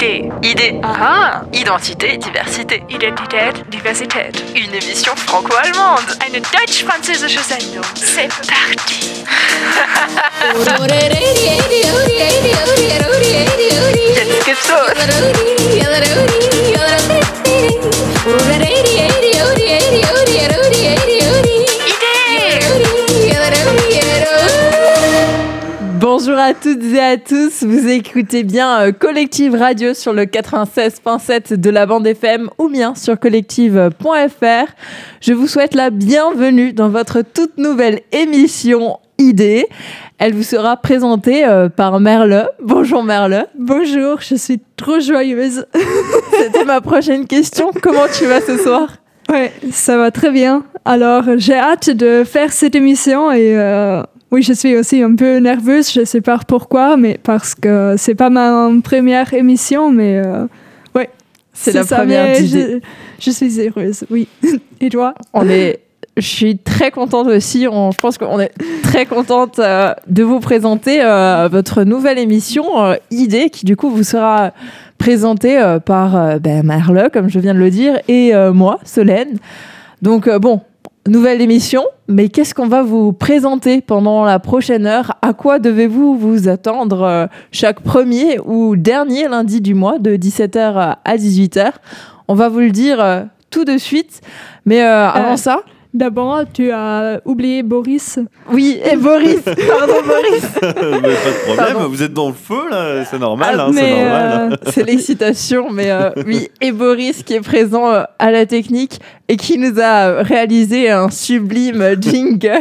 Idee. Idée. Aha. Identité, diversité. Identität, Diversität. Une émission franco-allemande. Eine deutsch-französische Sendung. C'est parti. Jetzt gibt's los. Bonjour à toutes et à tous, vous écoutez bien euh, Collective Radio sur le 96.7 de la bande FM ou bien sur collective.fr. Je vous souhaite la bienvenue dans votre toute nouvelle émission Idée. Elle vous sera présentée euh, par Merle. Bonjour Merle. Bonjour, je suis trop joyeuse. C'était ma prochaine question. Comment tu vas ce soir? Ouais, ça va très bien. Alors, j'ai hâte de faire cette émission et euh, oui, je suis aussi un peu nerveuse. Je sais pas pourquoi, mais parce que c'est pas ma première émission, mais euh, ouais, C'est la ça, première je, je suis heureuse, oui. Et toi? On est, je suis très contente aussi. On, je pense qu'on est très contente euh, de vous présenter euh, votre nouvelle émission euh, Idée, qui du coup vous sera présentée par ben, Merle, comme je viens de le dire, et moi, Solène. Donc bon, nouvelle émission, mais qu'est-ce qu'on va vous présenter pendant la prochaine heure? À quoi devez-vous vous attendre euh, chaque premier ou dernier lundi du mois de 17h à 18h On va vous le dire euh, tout de suite. Mais euh, avant Euh, ça, D'abord, tu as oublié Boris. oui, et Boris, pardon Boris, Mais pas de problème, Pardon. vous êtes dans le feu là, c'est normal, Ah, hein, c'est normal. euh, c'est l'excitation, mais euh, oui, et Boris qui est présent euh, à la technique et qui nous a réalisé un sublime jingle.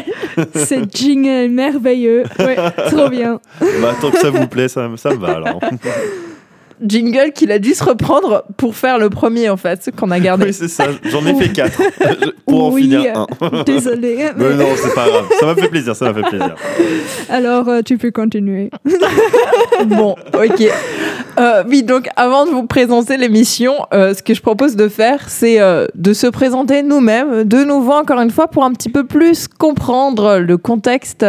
C'est jingle merveilleux. Ouais, trop bien. Bah, tant que ça vous plaît, ça, ça me va alors. Jingle qu'il a dû se reprendre pour faire le premier en fait, qu'on a gardé. oui, c'est ça, j'en ai fait quatre pour en finir un. Désolée. Mais non, c'est pas grave, ça m'a fait plaisir, ça m'a fait plaisir. Alors, euh, tu peux continuer. Bon, ok. Euh, oui, donc avant de vous présenter l'émission, euh, ce que je propose de faire, c'est euh, de se présenter nous-mêmes, de nouveau encore une fois, pour un petit peu plus comprendre le contexte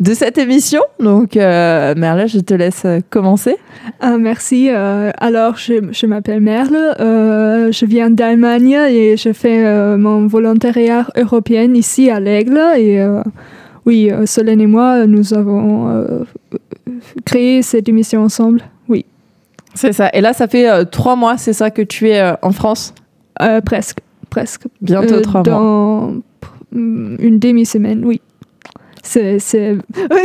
de cette émission. Donc, euh, Merle, je te laisse euh, commencer. Ah, merci. Euh, alors, je, je m'appelle Merle. Euh, je viens d'Allemagne et je fais mon volontariat européen ici à l'Aigle. Et oui, Solène et moi, nous avons créé cette émission ensemble. Oui, C'est ça. Et là, ça fait trois mois, c'est ça que tu es en France? Presque, presque. Bientôt trois mois. dans une demi-semaine, oui. C'est.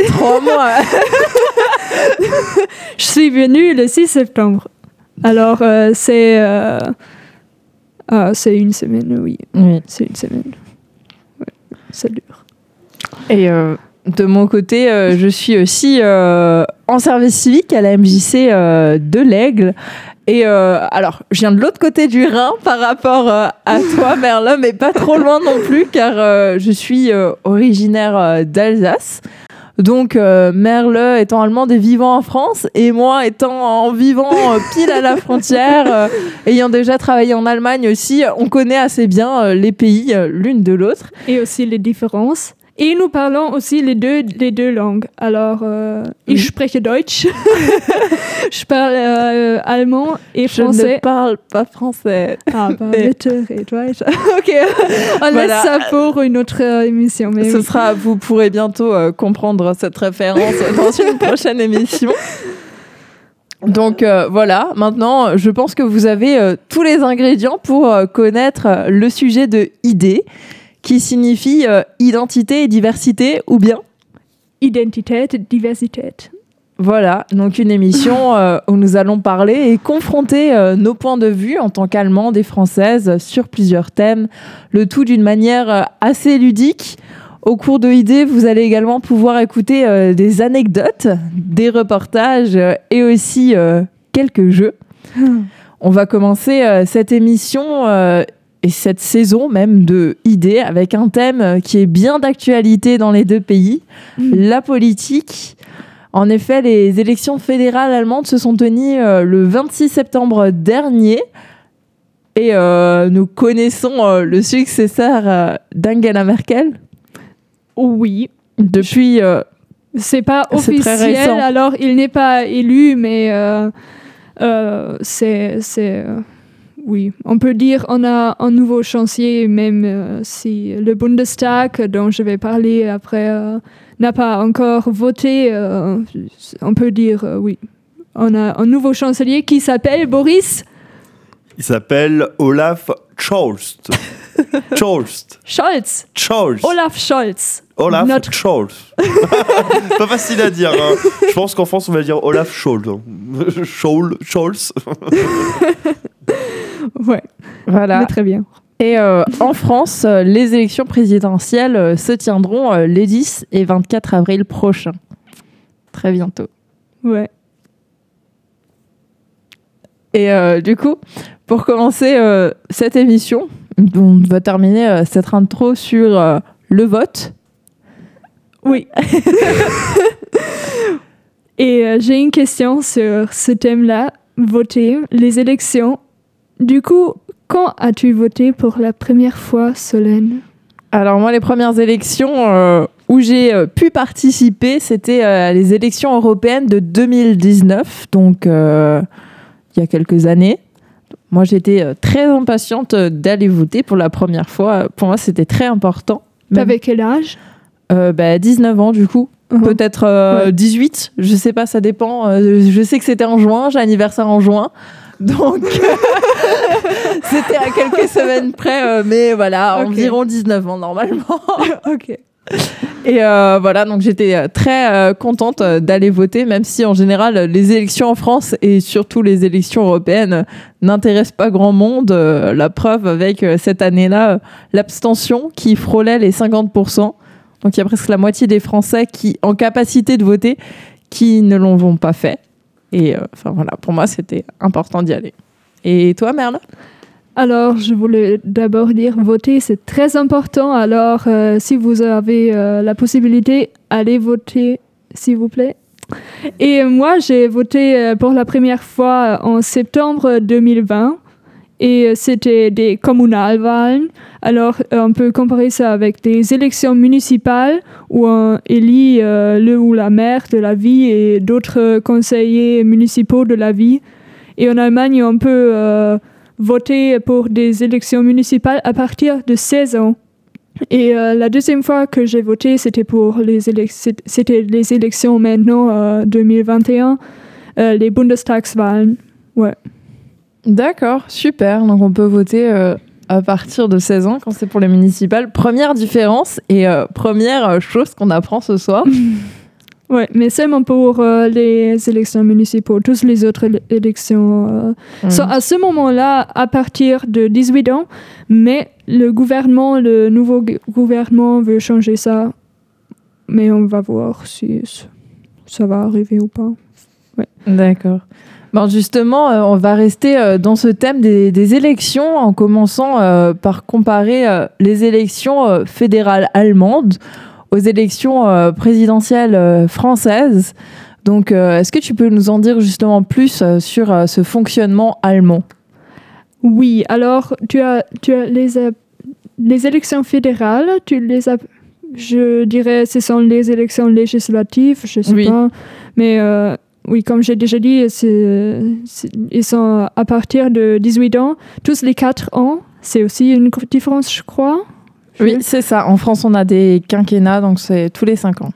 Trois mois. Je suis venue le 6 septembre. Alors, euh, c'est... euh, ah, c'est une semaine, oui. oui. C'est une semaine. Ouais, ça dure. Et euh, de mon côté, je suis aussi en service civique à la MJC de l'Aigle. Et euh, alors, je viens de l'autre côté du Rhin par rapport euh, à toi, Merlin, mais pas trop loin non plus, car euh, je suis euh, originaire d'Alsace. Donc, Merle étant allemand et vivant en France, et moi étant en vivant pile à la frontière, ayant déjà travaillé en Allemagne aussi, on connaît assez bien les pays l'une de l'autre. Et aussi les différences. Et nous parlons aussi les deux, les deux langues. Alors, euh, ich spreche Deutsch. je parle euh, allemand et Je français. ne parle pas français. Ah, bah, red weiter. ok, on Voilà. laisse ça pour une autre euh, émission. Mais Ce oui. sera, vous pourrez bientôt euh, comprendre cette référence dans une prochaine émission. Donc euh, voilà, maintenant je pense que vous avez euh, tous les ingrédients pour euh, connaître le sujet de idée, qui signifie euh, identité et diversité, ou bien? Identität, Diversität. Voilà, donc une émission euh, où nous allons parler et confronter euh, nos points de vue en tant qu'Allemandes et Françaises sur plusieurs thèmes, le tout d'une manière assez ludique. Au cours de Idées, vous allez également pouvoir écouter des anecdotes, des reportages et aussi quelques jeux. On va commencer euh, cette émission euh, et cette saison même de Idées avec un thème qui est bien d'actualité dans les deux pays, la politique. En effet, les élections fédérales allemandes se sont tenues euh, le 26 septembre dernier. Et euh, nous connaissons euh, le successeur euh, d'Angela Merkel Oui. depuis. C'est pas officiel, alors il n'est pas élu, mais c'est, c'est, oui, on peut dire on a un nouveau chancier, même euh, si le Bundestag, dont je vais parler après, euh, n'a pas encore voté. euh, on peut dire oui. On a un nouveau chancelier qui s'appelle Boris Il s'appelle Olaf Scholz. Scholz. Scholz. Scholz. Olaf Scholz. Olaf Notre- Scholz. Pas facile à dire. hein. Je pense qu'en France, on va dire Olaf Scholz. hein. Scholz. Scholz. Ouais, Voilà. mais très bien. Et euh, en France, euh, les élections présidentielles euh, se tiendront les 10 et 24 avril prochains. Très bientôt. Ouais. Et du coup, pour commencer cette émission, on va terminer cette intro sur le vote. Oui. Et j'ai une question sur ce thème-là, voter, les élections. Du coup, quand as-tu voté pour la première fois, Solène? Alors moi, les premières élections euh, où j'ai euh, pu participer, c'était euh, les élections européennes de 2019, donc il y a quelques années. Moi, j'étais très impatiente d'aller voter pour la première fois. Pour moi, c'était très important. T'avais quel âge? Euh, bah, 19 ans, du coup. Mhm. Peut-être euh, Ouais. 18, je sais pas, ça dépend. Je sais que c'était en juin, j'ai anniversaire en juin. Donc, c'était à quelques semaines près, euh, mais voilà, Ok. environ 19 ans normalement. Ok. Et euh, voilà, donc j'étais euh, très euh, contente d'aller voter, même si en général les élections en France et surtout les élections européennes n'intéressent pas grand monde. Euh, la preuve avec cette année-là, l'abstention qui frôlait les 50%. Donc il y a presque la moitié des Français qui, en capacité de voter, qui ne l'ont pas fait. Et euh, enfin voilà, pour moi c'était important d'y aller. Et toi, Merle? Alors, je voulais d'abord dire, voter, c'est très important. Alors, euh, si vous avez euh, la possibilité, allez voter, s'il vous plaît. Et moi, j'ai voté pour la première fois en septembre 2020. Et c'était des Kommunalwahlen. Alors, euh, on peut comparer ça avec des élections municipales où on élit euh, le ou la maire de la ville et d'autres conseillers municipaux de la ville. Et en Allemagne, on peut euh, voter pour des élections municipales à partir de 16 ans. Et la deuxième fois que j'ai voté, c'était pour les, les élections maintenant, euh, 2021, euh, les Bundestagswahlen. Ouais. D'accord, super. Donc on peut voter à partir de 16 ans quand c'est pour les municipales. Première différence et euh, première euh, chose qu'on apprend ce soir. Ouais, mais seulement pour euh, les élections municipales. Toutes les autres éle- élections euh, sont à ce moment-là à partir de 18 ans, mais le gouvernement, le nouveau gouvernement veut changer ça. Mais on va voir si ça va arriver ou pas. D'accord. Bon, justement, euh, on va rester euh, dans ce thème des, des élections en commençant euh, par comparer les élections fédérales allemandes aux élections présidentielles françaises. Donc, est-ce que tu peux nous en dire justement plus sur ce fonctionnement allemand? Oui, alors tu as, tu as les, les élections fédérales, tu les as, je dirais, ce sont les élections législatives, je sais Oui. pas, mais euh, oui, comme j'ai déjà dit, ils sont à partir de 18 ans, tous les 4 ans, c'est aussi une différence, je crois. Oui, c'est ça. En France, on a des quinquennats, donc c'est tous les 5 ans.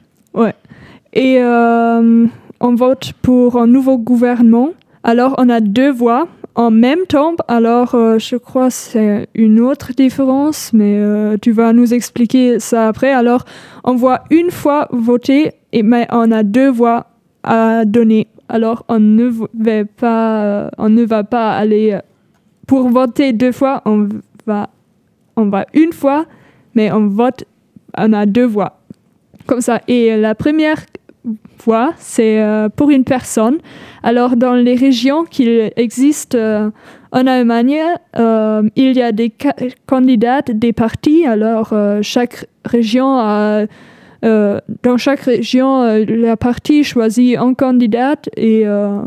Et euh, on vote pour un nouveau gouvernement. Alors, on a deux voix en même temps. Alors, euh, je crois que c'est une autre différence, mais euh, tu vas nous expliquer ça après. Alors, on voit une fois voter, et, mais on a deux voix à donner. Alors, on ne va pas, euh, on ne va pas aller euh, pour voter deux fois. On va, on va une fois, mais on vote, on a deux voix. Comme ça. Et la première voix, c'est euh, pour une personne. Alors, dans les régions qu'il existe euh, en Allemagne, il y a des ca- candidats des partis. Alors, chaque région a. euh, dans chaque région, euh, la partie choisit un candidat et euh,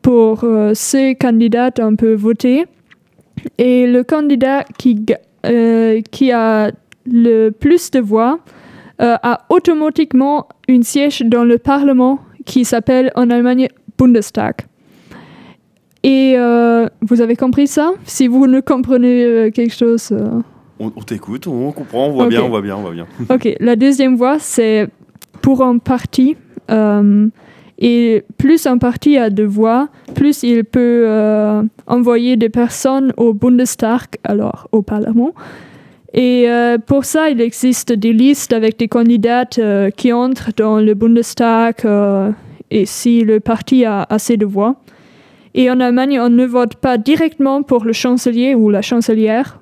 pour euh, ce candidat, on peut voter. Et le candidat qui, qui a le plus de voix a automatiquement un siège dans le Parlement qui s'appelle en Allemagne Bundestag. Et vous avez compris ça? Si vous ne comprenez quelque chose. On, on t'écoute, on comprend, on voit bien, on voit bien, on voit bien. Ok, la deuxième voie, c'est pour un parti. euh, et plus un parti a de voix, plus il peut euh, envoyer des personnes au Bundestag, alors au Parlement. Et euh, pour ça, il existe des listes avec des candidats euh, qui entrent dans le Bundestag et si le parti a assez de voix. Et en Allemagne, on ne vote pas directement pour le chancelier ou la chancelière.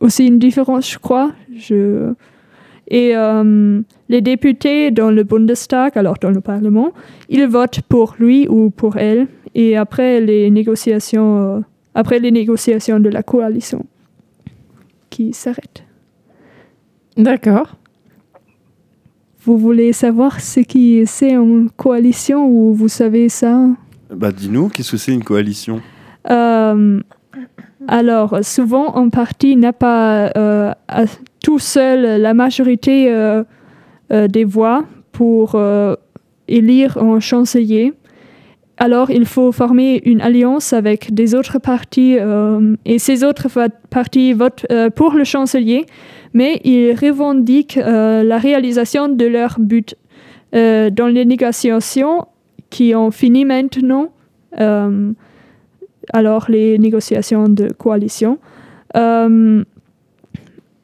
Aussi une différence, je crois. Je... Et euh, les députés dans le Bundestag, alors dans le Parlement, ils votent pour lui ou pour elle. Et après les négociations, euh, après les négociations de la coalition qui s'arrêtent. D'accord. Vous voulez savoir ce qui c'est en coalition ou vous savez ça? Bah dis-nous, qu'est-ce que c'est une coalition? Euh, alors, souvent, un parti n'a pas euh, tout seul la majorité euh, euh, des voix pour élire un chancelier. Alors, il faut former une alliance avec des autres partis et ces autres partis votent pour le chancelier, mais ils revendiquent la réalisation de leur but. Dans les négociations qui ont fini maintenant, alors les négociations de coalition. Euh,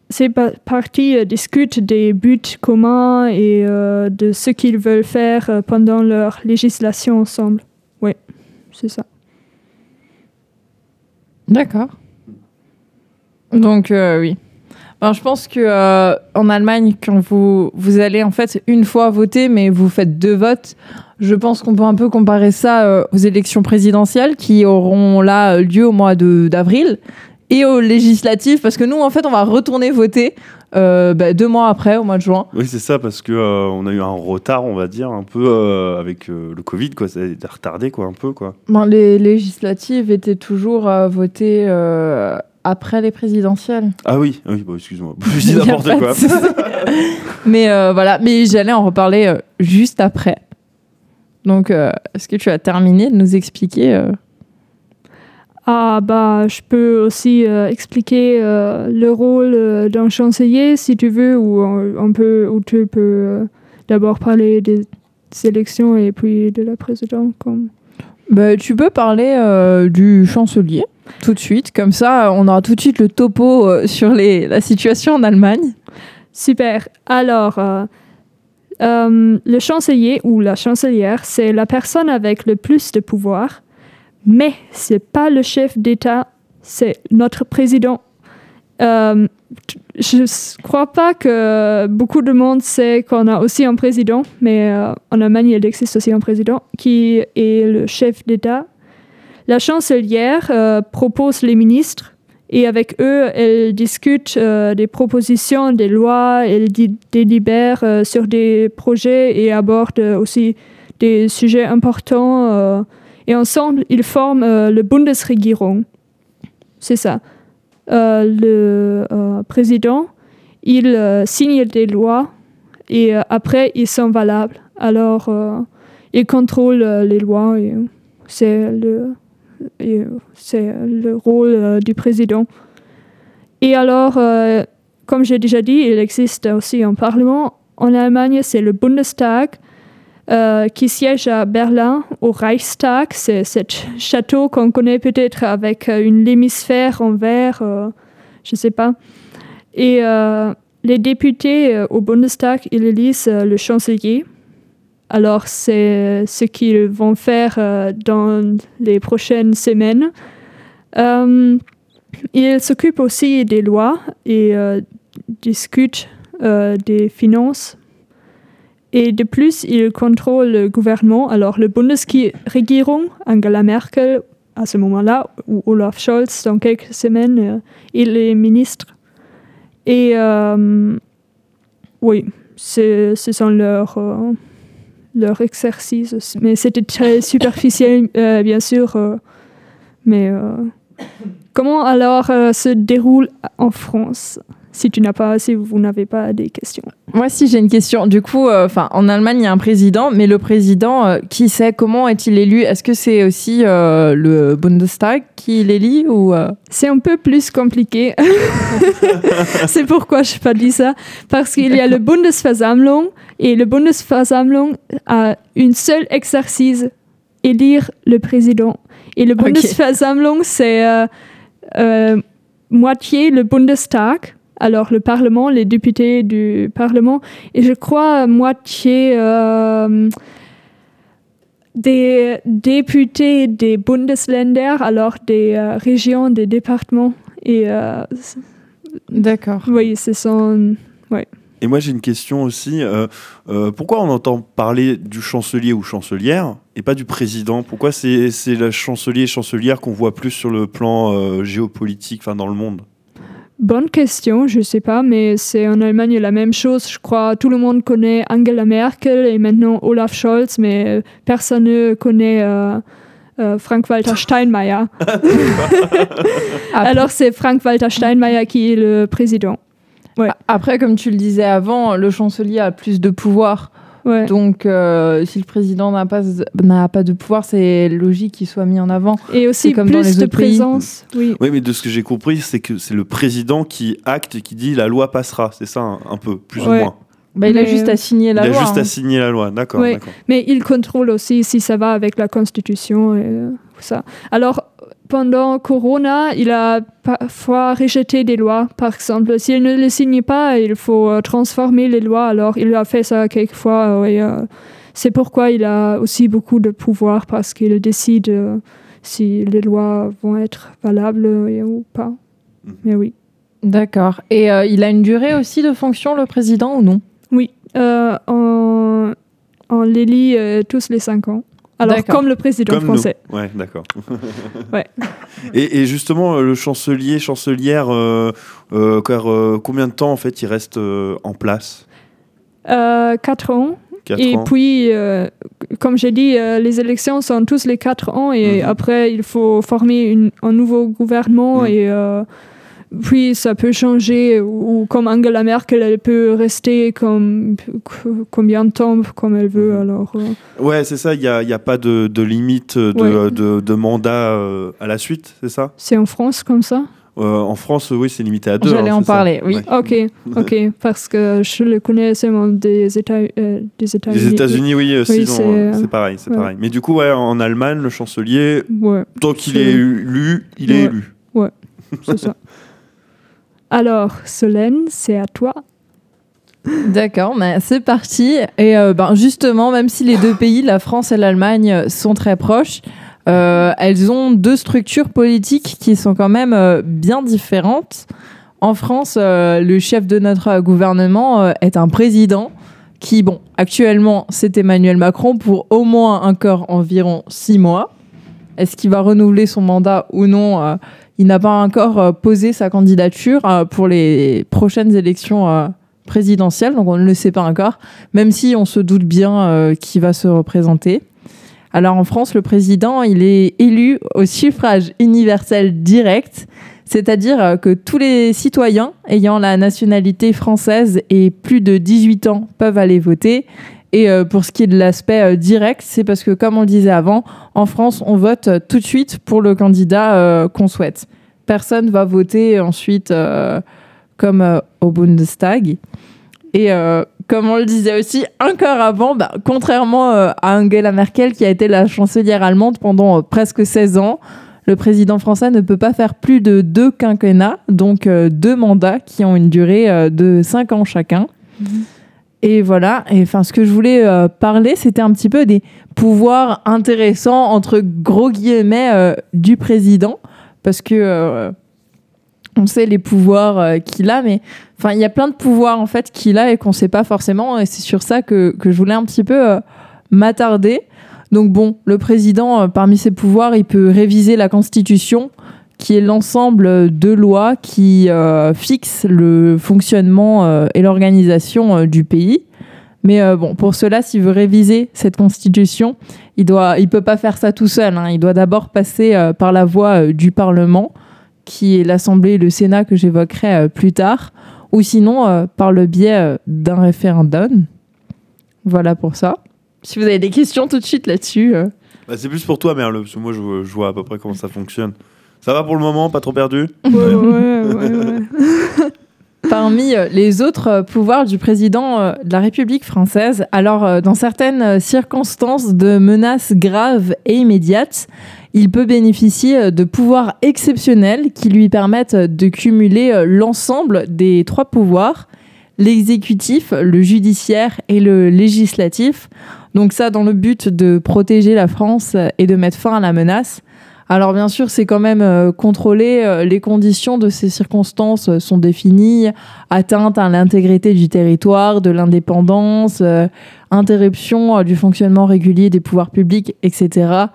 ces pa- partis euh, discutent des buts communs et euh, de ce qu'ils veulent faire pendant leur législation ensemble. Oui, c'est ça. D'accord. Donc oui. Alors, je pense que en Allemagne, quand vous vous allez en fait une fois voter, mais vous faites deux votes, je pense qu'on peut un peu comparer ça euh, aux élections présidentielles qui auront là euh, lieu au mois d'avril et aux législatives, parce que nous en fait on va retourner voter euh, bah, deux mois après, au mois de juin. Oui, c'est ça, parce que euh, on a eu un retard, on va dire, un peu euh, avec le Covid, quoi. Ça a été retardé, quoi, un peu, quoi. Bon, les législatives étaient toujours votées après les présidentielles. Ah oui, ah oui, bon, excuse-moi, je dis n'importe quoi. mais voilà, mais j'allais en reparler juste après. Donc, euh, est-ce que tu as terminé de nous expliquer euh, Ah bah, je peux aussi euh, expliquer le rôle d'un chancelier si tu veux, ou on, on peut, ou tu peux d'abord parler des élections et puis de la présidente. Comme... bah, Tu peux parler du chancelier tout de suite, comme ça on aura tout de suite le topo sur les, la situation en Allemagne. Super. Alors, euh, euh, le chancelier ou la chancelière, c'est la personne avec le plus de pouvoir, mais c'est pas le chef d'État, c'est notre président. Euh, je crois pas que beaucoup de monde sait qu'on a aussi un président, mais euh, en Allemagne, il existe aussi un président qui est le chef d'État. La chancelière euh, propose les ministres et avec eux, elle discute euh, des propositions, des lois, elle délibère euh, sur des projets et aborde euh, aussi des sujets importants. euh, et ensemble, ils forment euh, le Bundesregierung. C'est ça. Le président, il signe des lois et après, ils sont valables. Alors, il contrôle les lois c'est le, c'est le rôle euh, du président. Et alors, euh, comme j'ai déjà dit, il existe aussi un parlement. En Allemagne, c'est le Bundestag euh, qui siège à Berlin, au Reichstag. C'est ce château qu'on connaît peut-être avec euh, une hémisphère en verre, euh, je ne sais pas. Et euh, les députés euh, au Bundestag, ils élisent euh, le chancelier. Alors, c'est ce qu'ils vont faire euh, dans les prochaines semaines. Euh, ils s'occupent aussi des lois et euh, discutent des finances. Et de plus, ils contrôlent le gouvernement. Alors, le Bundesregierung, Angela Merkel, à ce moment-là, ou Olaf Scholz, dans quelques semaines, euh, et les ministres. Et oui, ce sont leurs leur exercice. Mais c'était très superficiel, euh, bien sûr. euh, mais euh, comment alors se déroule en France si tu n'as pas, si vous n'avez pas des questions? Moi, si j'ai une question. Du coup, euh, en Allemagne, il y a un président, mais le président, euh, qui sait comment est-il élu? Est-ce que c'est aussi euh, le Bundestag qui l'élit ou C'est un peu plus compliqué. c'est pourquoi je n'ai pas dit ça. Parce qu'il y a le Bundesversammlung et le Bundesversammlung a une seule exercice, élire le président. Et le. Bundesversammlung, c'est euh, euh, moitié le Bundestag, alors le Parlement, les députés du Parlement, et je crois moitié euh, des députés des Bundesländer, alors des euh, régions, des départements. Et euh, D'accord. oui, ce sont. Et moi j'ai une question aussi. euh, euh, pourquoi on entend parler du chancelier ou chancelière et pas du président? Pourquoi c'est le chancelier et chancelière qu'on voit plus sur le plan euh, géopolitique, enfin dans le monde? Bonne question, je sais pas, mais c'est en Allemagne la même chose. Je crois tout le monde connaît Angela Merkel et maintenant Olaf Scholz, mais personne ne connaît Frank-Walter Steinmeier. Alors c'est Frank-Walter Steinmeier qui est le président. Après, comme tu le disais avant, le chancelier a plus de pouvoir. Ouais. Donc, euh, si le président n'a pas, n'a pas de pouvoir, c'est logique qu'il soit mis en avant. Et aussi c'est comme dans plus les de présence. Oui. Oui, mais de ce que j'ai compris, c'est que c'est le président qui acte et qui dit la loi passera. C'est ça un, un peu, plus Ouais. ou moins. Bah, il a juste à signer la Il loi. a juste hein. à signer la loi. D'accord, Ouais. d'accord. Mais il contrôle aussi si ça va avec la Constitution et euh, tout ça. Alors, pendant Corona, il a parfois rejeté des lois. Par exemple, s'il ne les signe pas, il faut euh, transformer les lois. Alors, il a fait ça quelquefois. euh, et, euh, c'est pourquoi il a aussi beaucoup de pouvoir parce qu'il décide euh, si les lois vont être valables euh, ou pas. Mhm. Mais oui. D'accord. Et euh, il a une durée aussi de fonction, le président, ou non? Oui. Euh, on, on l'élit euh, tous les cinq ans. Alors, comme le président Comme français. nous. Ouais, d'accord. Ouais. Et, et justement, euh, le chancelier, chancelière, euh, euh, car, combien de temps en fait il reste euh, en place? Euh, quatre ans. Quatre et ans. puis, euh, comme j'ai dit, euh, les élections sont tous les quatre ans et Mhm. après, il faut former une- un nouveau gouvernement Mhm. et euh, puis ça peut changer ou, ou comme Angela Merkel, elle peut rester comme combien de temps comme elle veut. Mhm. Alors, euh, Ouais, c'est ça. Il n'y a, y a pas de, de limite de, Ouais. de, de mandat euh, à la suite, c'est ça? C'est en France comme ça? Euh, En France, oui, c'est limité à deux. J'allais hein, en ça parler, oui. Ouais. Ok, ok, parce que je le connais seulement des États, euh, des États-Unis. États-Unis, oui, aussi, Oui, c'est, euh, pareil, c'est ouais. pareil. Mais du coup, ouais, en Allemagne, le chancelier, Ouais, tant qu'il est élu, il est Ouais. élu. c'est ça. Alors, Solène, c'est à toi. D'accord, mais c'est parti. Et euh, ben, justement, même si les deux pays, la France et l'Allemagne, sont très proches, euh, elles ont deux structures politiques qui sont quand même euh, bien différentes. En France, euh, le chef de notre gouvernement euh, est un président qui, bon, actuellement, c'est Emmanuel Macron pour au moins encore environ six mois. Est-ce qu'il va renouveler son mandat ou non euh, Il n'a pas encore euh, posé sa candidature euh, pour les prochaines élections euh, présidentielles, donc on ne le sait pas encore, même si on se doute bien qui va se représenter. Alors en France, le président, il est élu au suffrage universel direct, c'est-à-dire que tous les citoyens ayant la nationalité française et plus de 18 ans peuvent aller voter. Et euh, pour ce qui est de l'aspect euh, direct, c'est parce que, comme on le disait avant, en France, on vote euh, tout de suite pour le candidat qu'on souhaite. Personne va voter ensuite comme au Bundestag. Et comme on le disait aussi encore avant, bah, contrairement à Angela Merkel qui a été la chancelière allemande pendant presque 16 ans, le président français ne peut pas faire plus de deux quinquennats, donc deux mandats qui ont une durée de 5 ans chacun. Et voilà, enfin ce que je voulais euh, parler, c'était un petit peu des pouvoirs intéressants entre gros guillemets euh, du président, parce que euh, on sait les pouvoirs qu'il a, mais enfin il y a plein de pouvoirs en fait qu'il a et qu'on sait pas forcément, et c'est sur ça que, que je voulais un petit peu m'attarder. Donc bon, le président, parmi ses pouvoirs, il peut réviser la Constitution, qui est l'ensemble de lois qui euh, fixent le fonctionnement euh, et l'organisation euh, du pays. Mais bon, pour cela, s'il veut réviser cette constitution, il doit, il peut pas faire ça tout seul. hein. Il doit d'abord passer par la voie du Parlement, qui est l'Assemblée et le Sénat que j'évoquerai plus tard, ou sinon par le biais d'un référendum. Voilà pour ça. Si vous avez des questions tout de suite là-dessus. Bah, c'est plus pour toi, Merle, parce que moi, je vois à peu près comment ça fonctionne. Ça va pour le moment Pas trop perdu? Ouais, ouais, ouais, ouais. Parmi euh, les autres euh, pouvoirs du président euh, de la République française, alors dans certaines circonstances de menaces graves et immédiates, il peut bénéficier de pouvoirs exceptionnels qui lui permettent de cumuler l'ensemble des trois pouvoirs, l'exécutif, le judiciaire et le législatif. Donc ça dans le but de protéger la France et de mettre fin à la menace. Alors bien sûr, c'est quand même euh, contrôlé. euh, les conditions de ces circonstances euh, sont définies. Atteinte à l'intégrité du territoire, de l'indépendance, interruption du fonctionnement régulier des pouvoirs publics, etc.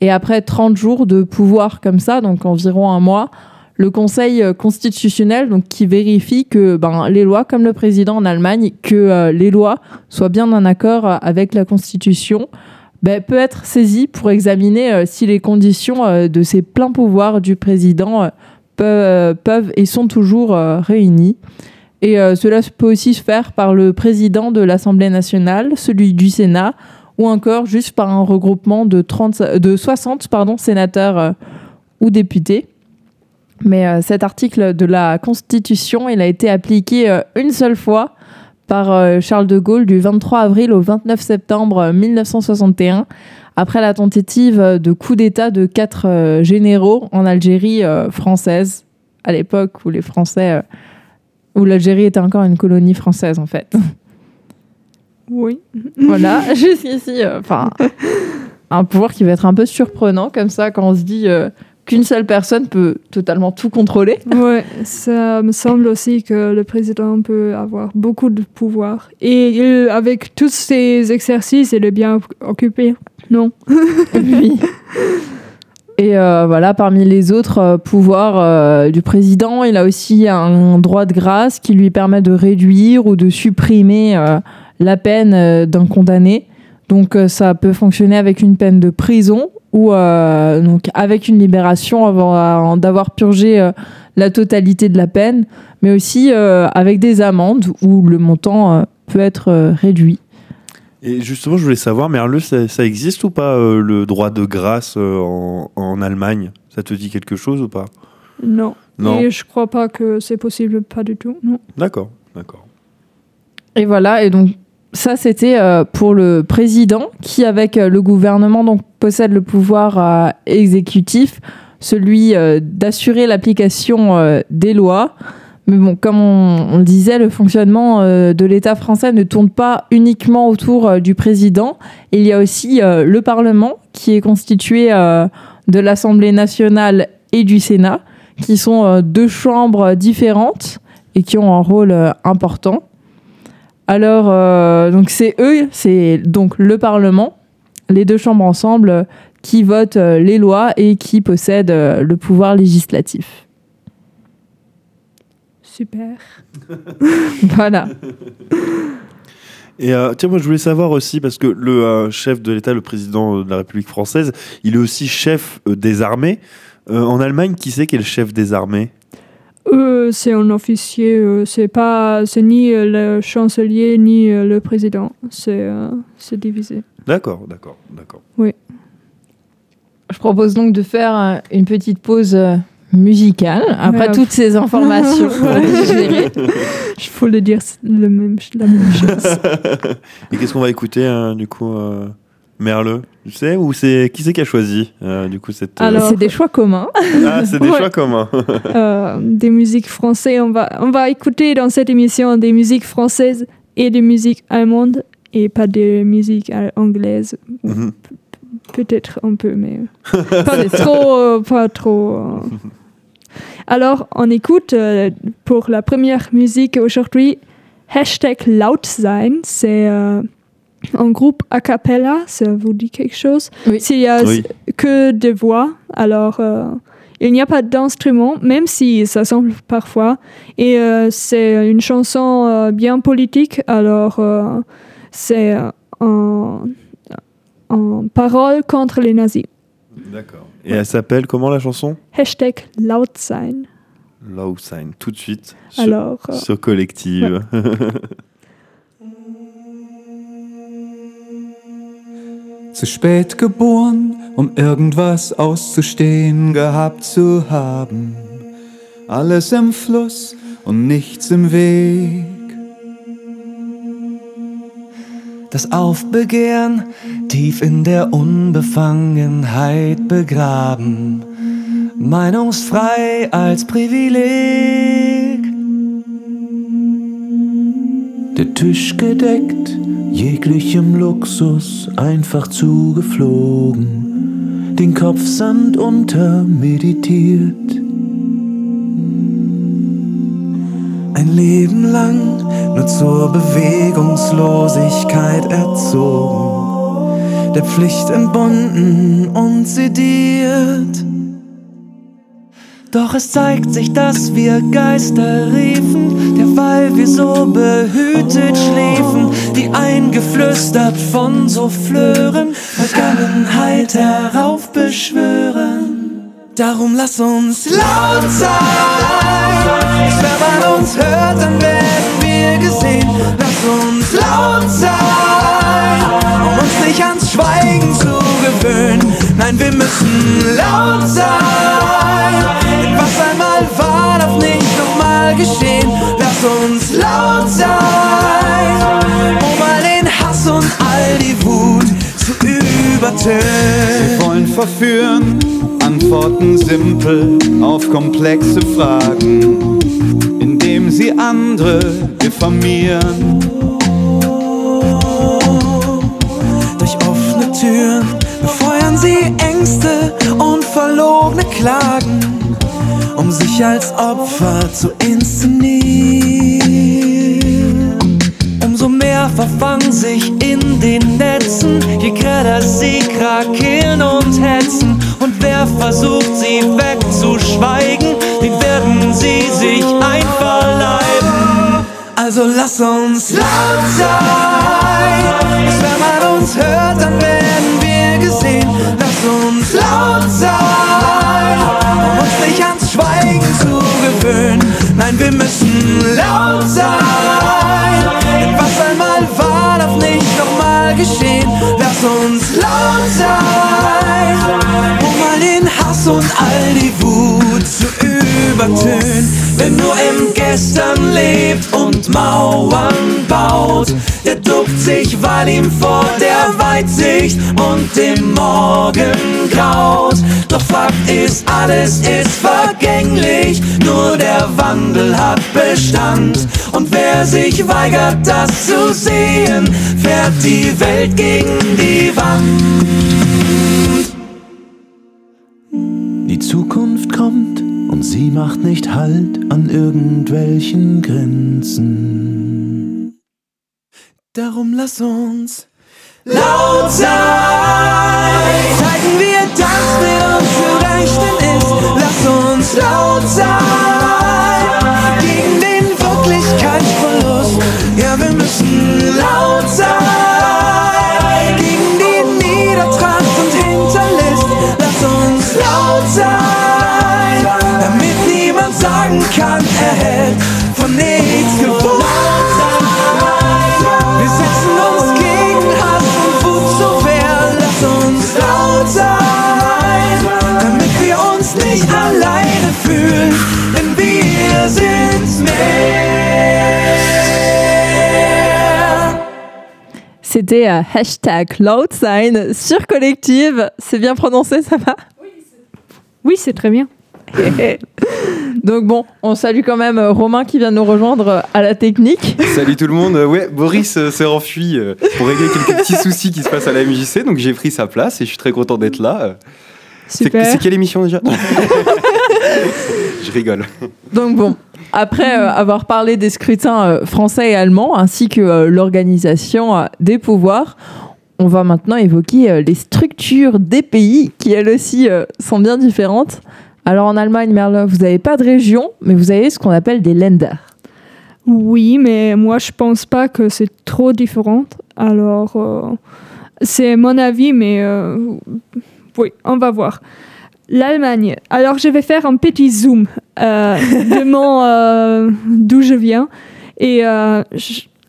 Et après 30 jours de pouvoir comme ça, donc environ un mois, le Conseil constitutionnel, donc qui vérifie que ben, les lois, comme le président en Allemagne, que les lois soient bien en accord avec la Constitution, ben, peut être saisi pour examiner euh, si les conditions euh, de ces pleins pouvoirs du président euh, peuvent, et sont toujours réunies. Et cela peut aussi se faire par le président de l'Assemblée nationale, celui du Sénat, ou encore juste par un regroupement de, 30, de 60 pardon, sénateurs ou députés. Mais cet article de la Constitution, il a été appliqué une seule fois par euh, Charles de Gaulle du 23 avril au 29 septembre euh, 1961, après la tentative euh, de coup d'État de quatre euh, généraux en Algérie euh, française, à l'époque où les Français, euh, où l'Algérie était encore une colonie française en fait. Oui. voilà, jusqu'ici, euh, enfin, un pouvoir qui va être un peu surprenant comme ça quand on se dit euh, qu'une seule personne peut totalement tout contrôler. Ouais, ça me semble aussi que le président peut avoir beaucoup de pouvoir. Et il- avec tous ces exercices, il est bien occupé. Non? Oui. Et euh, voilà, parmi les autres euh, pouvoirs euh, du président, il a aussi un droit de grâce qui lui permet de réduire ou de supprimer la peine d'un condamné. Donc ça peut fonctionner avec une peine de prison ou euh, donc avec une libération avant d'avoir purgé euh, la totalité de la peine, mais aussi euh, avec des amendes où le montant euh, peut être euh, réduit. Et justement, je voulais savoir, Merle, ça, ça existe ou pas euh, le droit de grâce euh, en, en Allemagne? Ça te dit quelque chose ou pas? Non. Non. Et je crois pas que c'est possible, pas du tout. Non. D'accord, d'accord. Et voilà, et donc ça c'était euh, pour le président qui avec euh, le gouvernement donc possède le pouvoir euh, exécutif, celui d'assurer l'application des lois. Mais bon, comme on, on le disait, le fonctionnement de l'État français ne tourne pas uniquement autour du président. Il y a aussi le Parlement qui est constitué de l'Assemblée nationale et du Sénat, qui sont deux chambres différentes et qui ont un rôle important. Alors, euh, donc c'est eux, c'est donc le Parlement, les deux chambres ensemble, qui votent euh, les lois et qui possèdent euh, le pouvoir législatif. Super. Voilà. Et euh, tiens, moi je voulais savoir aussi, parce que le euh, chef de l'État, le président de la République française, il est aussi chef euh, des armées. Euh, en Allemagne, qui c'est qui est le chef des armées? Euh, c'est un officier, euh, c'est pas, c'est ni euh, le chancelier ni euh, le président, c'est euh, c'est divisé. D'accord, d'accord, d'accord. Je propose donc de faire une petite pause musicale après Ouais. toutes ces informations digérer. Je voulais dire le même, la même chose. Et qu'est-ce qu'on va écouter, hein, du coup, euh, Merle Tu sais Ou c'est qui c'est qui a choisi, euh, du coup, cette. euh, Alors- C'est des choix communs. Ah, c'est des Ouais. choix communs. Euh, des musiques françaises, on va, on va écouter dans cette émission des musiques françaises et des musiques allemandes et pas des musiques anglaises. Mhm. Peut-être un peu, mais pas trop. euh, pas trop euh. Alors, on écoute euh, pour la première musique aujourd'hui Hashtag Laut sein. C'est euh, un groupe a cappella, ça vous dit quelque chose? Oui. S'il y a Oui. que de voix, alors euh, il n'y a pas d'instrument, même si ça semble parfois. Et euh, c'est une chanson euh, bien politique, alors euh, c'est euh, en, en parole contre les nazis. D'accord. Et elle s'appelle comment la chanson? Hashtag laut sein. Lausanne, tout de suite. Sur, Alors, euh, sur Collective. Zu spät geboren, um irgendwas auszustehen gehabt zu haben. Alles im Fluss und nichts im Weg. Das Aufbegehren tief in der Unbefangenheit begraben. Meinungsfrei als Privileg. Der Tisch gedeckt, jeglichem Luxus einfach zugeflogen, den Kopf Sand unter meditiert. Ein Leben lang nur zur Bewegungslosigkeit erzogen, der Pflicht entbunden und sediert. Doch es zeigt sich, dass wir Geister riefen, derweil wir so behütet schliefen, die eingeflüstert von so Flören Vergangenheit heraufbeschwören. Darum lass uns laut sein, wenn man uns hört, dann werden wir gesehen. Lass uns laut sein, um uns nicht ans Schweigen zu gewöhnen. Nein, wir müssen laut sein, Sie wollen verführen, Antworten simpel auf komplexe Fragen, indem sie andere diffamieren. Durch offene Türen befeuern sie Ängste und verlogene Klagen, um sich als Opfer zu inszenieren. Mehr verfangen sich in den Netzen, je greller sie krakeln und hetzen. Und wer versucht, sie wegzuschweigen, den werden sie sich einverleiben. Also lass uns laut sein, wenn man uns hört, dann werden wir gesehen. Lass uns laut sein, um uns nicht ans Schweigen zu gewöhnen. Nein, wir müssen laut sein, und all die Wut zu übertönen. Wer nur im Gestern lebt und Mauern baut, der duckt sich, weil ihm vor der Weitsicht und dem Morgen graut. Doch Fakt ist, alles ist vergänglich, nur der Wandel hat Bestand. Und wer sich weigert, das zu sehen, fährt die Welt gegen die Wand. Zukunft kommt und sie macht nicht Halt an irgendwelchen Grenzen. Darum lass uns laut sein. Zeigen wir, dass wir uns für Rechten ist. Lass uns laut sein. C'était euh, hashtag Loudsign sur Collective. C'est bien prononcé, ça va? Oui, c'est très bien. Donc bon, on salue quand même euh, Romain qui vient nous rejoindre euh, à la technique. Salut tout le monde. Ouais, Boris s'est enfui pour régler quelques petits soucis qui se passent à la MJC, donc j'ai pris sa place et je suis très content d'être là. C'est quelle émission déjà? Je rigole. Donc bon, après euh, avoir parlé des scrutins euh, français et allemands ainsi que euh, l'organisation des pouvoirs, on va maintenant évoquer les structures des pays qui elles aussi sont bien différentes. Alors en Allemagne, Merle, vous n'avez pas de région, mais vous avez ce qu'on appelle des Länder. Oui, mais moi, je pense pas que c'est trop différent. Alors, c'est mon avis, mais oui, on va voir. l'Allemagne. Alors, je vais faire un petit zoom euh, de mon euh, d'où je viens. Et euh,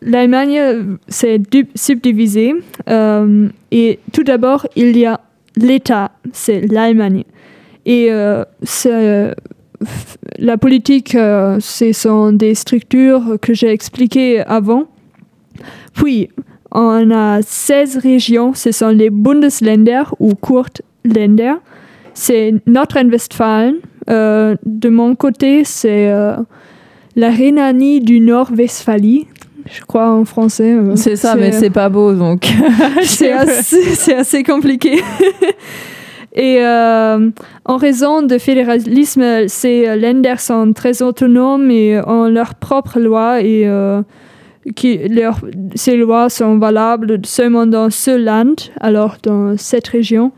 l'Allemagne, c'est du- subdivisé. Euh, et tout d'abord, il y a l'État, c'est l'Allemagne. Et la politique, ce sont des structures que j'ai expliquées avant. Puis, on a 16 régions, ce sont les Bundesländer ou Kurtländer. C'est Nordrhein-Westfalen. Euh, de mon côté, c'est euh, la Rhénanie du Nord-Westphalie, je crois en français. euh, C'est ça, mais c'est pas beau donc. c'est assez, compliqué. Et euh, en raison de fédéralisme, ces lenders sont très autonomes et ont leurs propres lois et qui, ces lois sont valables seulement dans ce land, alors dans cette région.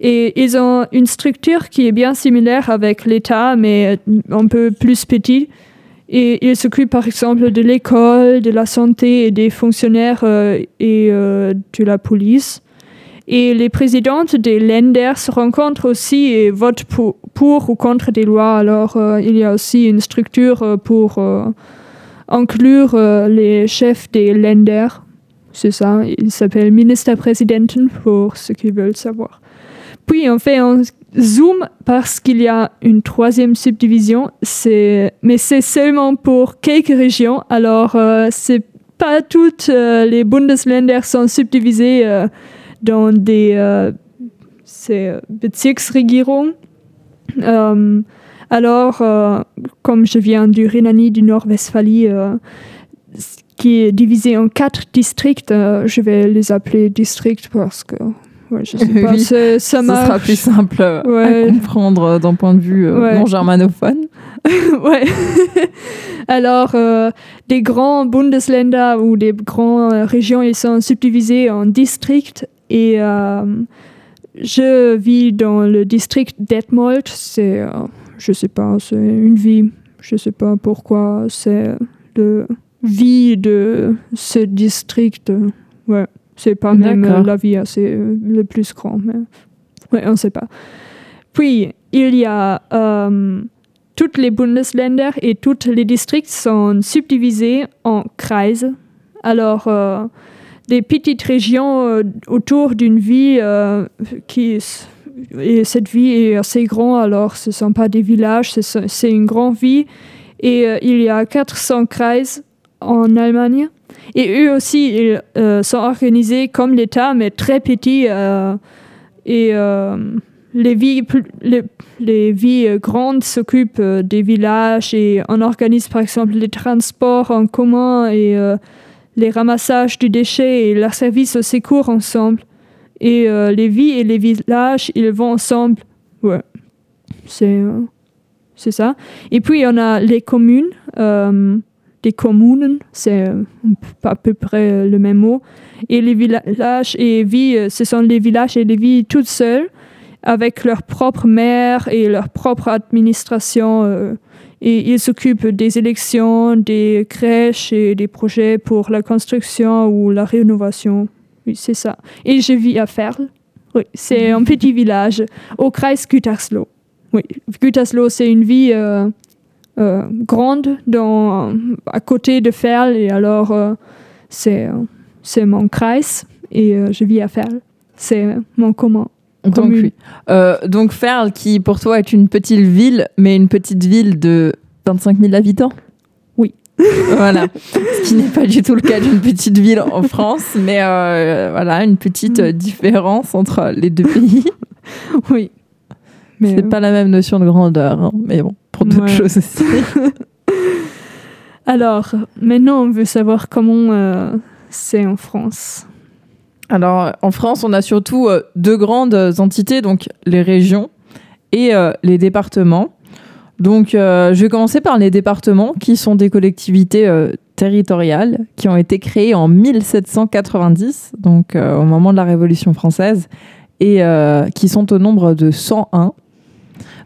Et ils ont une structure qui est bien similaire avec l'État, mais un peu plus petit. Et ils s'occupent par exemple de l'école, de la santé et des fonctionnaires euh, et euh, de la police. Et les présidentes des lenders se rencontrent aussi et votent pour, ou contre des lois. Alors euh, il y a aussi une structure pour inclure les chefs des lenders. C'est ça, ils s'appellent Ministerpräsidenten pour ceux qui veulent savoir. Puis on fait un zoom parce qu'il y a une troisième subdivision, c'est, mais c'est seulement pour quelques régions. Alors euh, c'est pas toutes euh, les Bundesländer sont subdivisées euh, dans des c'est, Bezirksregierung. Euh, alors, comme je viens du Rhénanie du Nord-Westphalie, qui est divisé en quatre districts, je vais les appeler districts parce que ouais, je sais pas, Oui, c'est- ça sera plus simple euh, Ouais. à comprendre euh, d'un point de vue euh, Ouais. non germanophone. ouais. Alors, euh, des grands Bundesländer ou des grandes euh, régions, ils sont subdivisés en districts. Et je vis dans le district d'Etmold. C'est, je sais pas, c'est une vie. Je sais pas pourquoi c'est le vie de ce district. Ouais, c'est pas même euh, la vie assez euh, le plus grand. Mais ouais, on sait pas. Puis, il y a euh, toutes les Bundesländer et tous les districts sont subdivisés en Kreise. Alors, euh, des petites régions euh, autour d'une ville qui et cette ville est assez grande, alors ce ne sont pas des villages, c'est- c'est une grande ville. Et il y a 400 Kreise en Allemagne. Et eux aussi, ils euh, sont organisés comme l'État, mais très petits. euh, et euh, les villes, grandes s'occupent des villages et on organise par exemple les transports en commun et les ramassages du déchet et leur service au secours ensemble. Et les villes et les villages, ils vont ensemble. Ouais, c'est c'est ça. Et puis on a les communes, des communes, c'est euh, à peu près euh, le même mot. Et les villages et villes, euh, ce sont les villages et les villes toutes seules avec leur propre maire et leur propre administration. et ils s'occupent des élections, des crèches et des projets pour la construction ou la rénovation. Oui, c'est ça. Et je vis à Ferl. Oui, c'est un petit village au Kreis Gütersloh. Oui, Gütersloh, c'est une ville grande dans, à côté de Ferl. Et alors, euh, c'est euh, c'est mon Kreis et euh, je vis à Ferl. C'est mon comment. Donc, oui. Euh, donc Ferl, qui pour toi est une petite ville, mais une petite ville de 25 000 habitants Oui. voilà. Ce qui n'est pas du tout le cas d'une petite ville en France, mais euh, voilà, une petite euh, différence entre les deux pays. Oui. Mais, C'est euh, pas la même notion de grandeur, hein, mais bon, pour d'autres Ouais. choses aussi. Alors, maintenant, on veut savoir comment euh, c'est en France. Alors, en France, on a surtout euh, deux grandes entités, donc les régions et euh, les départements. Donc, euh, je vais commencer par les départements, qui sont des collectivités euh, territoriales qui ont été créées en 1790, donc euh, au moment de la Révolution française, et euh, qui sont au nombre de 101.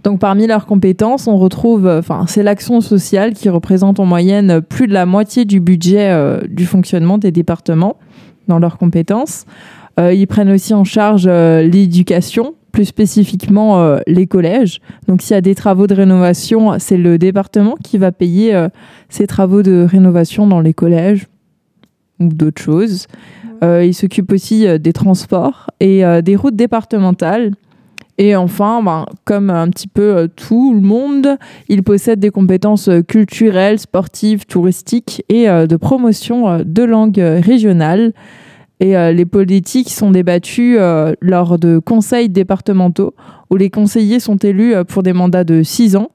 Donc, parmi leurs compétences, on retrouve, euh, enfin, c'est l'action sociale qui représente en moyenne plus de la moitié du budget euh, du fonctionnement des départements dans leurs compétences. Euh, ils prennent aussi en charge euh, l'éducation plus spécifiquement les collèges. Donc s'il y a des travaux de rénovation, c'est le département qui va payer ces travaux de rénovation dans les collèges ou d'autres choses. Euh, il s'occupe aussi des transports et des routes départementales. Et enfin, ben, comme un petit peu euh, tout le monde, il possède des compétences euh, culturelles, sportives, touristiques et euh, de promotion de langues régionales. Et les politiques sont débattues lors de conseils départementaux où les conseillers sont élus pour des mandats de 6 ans.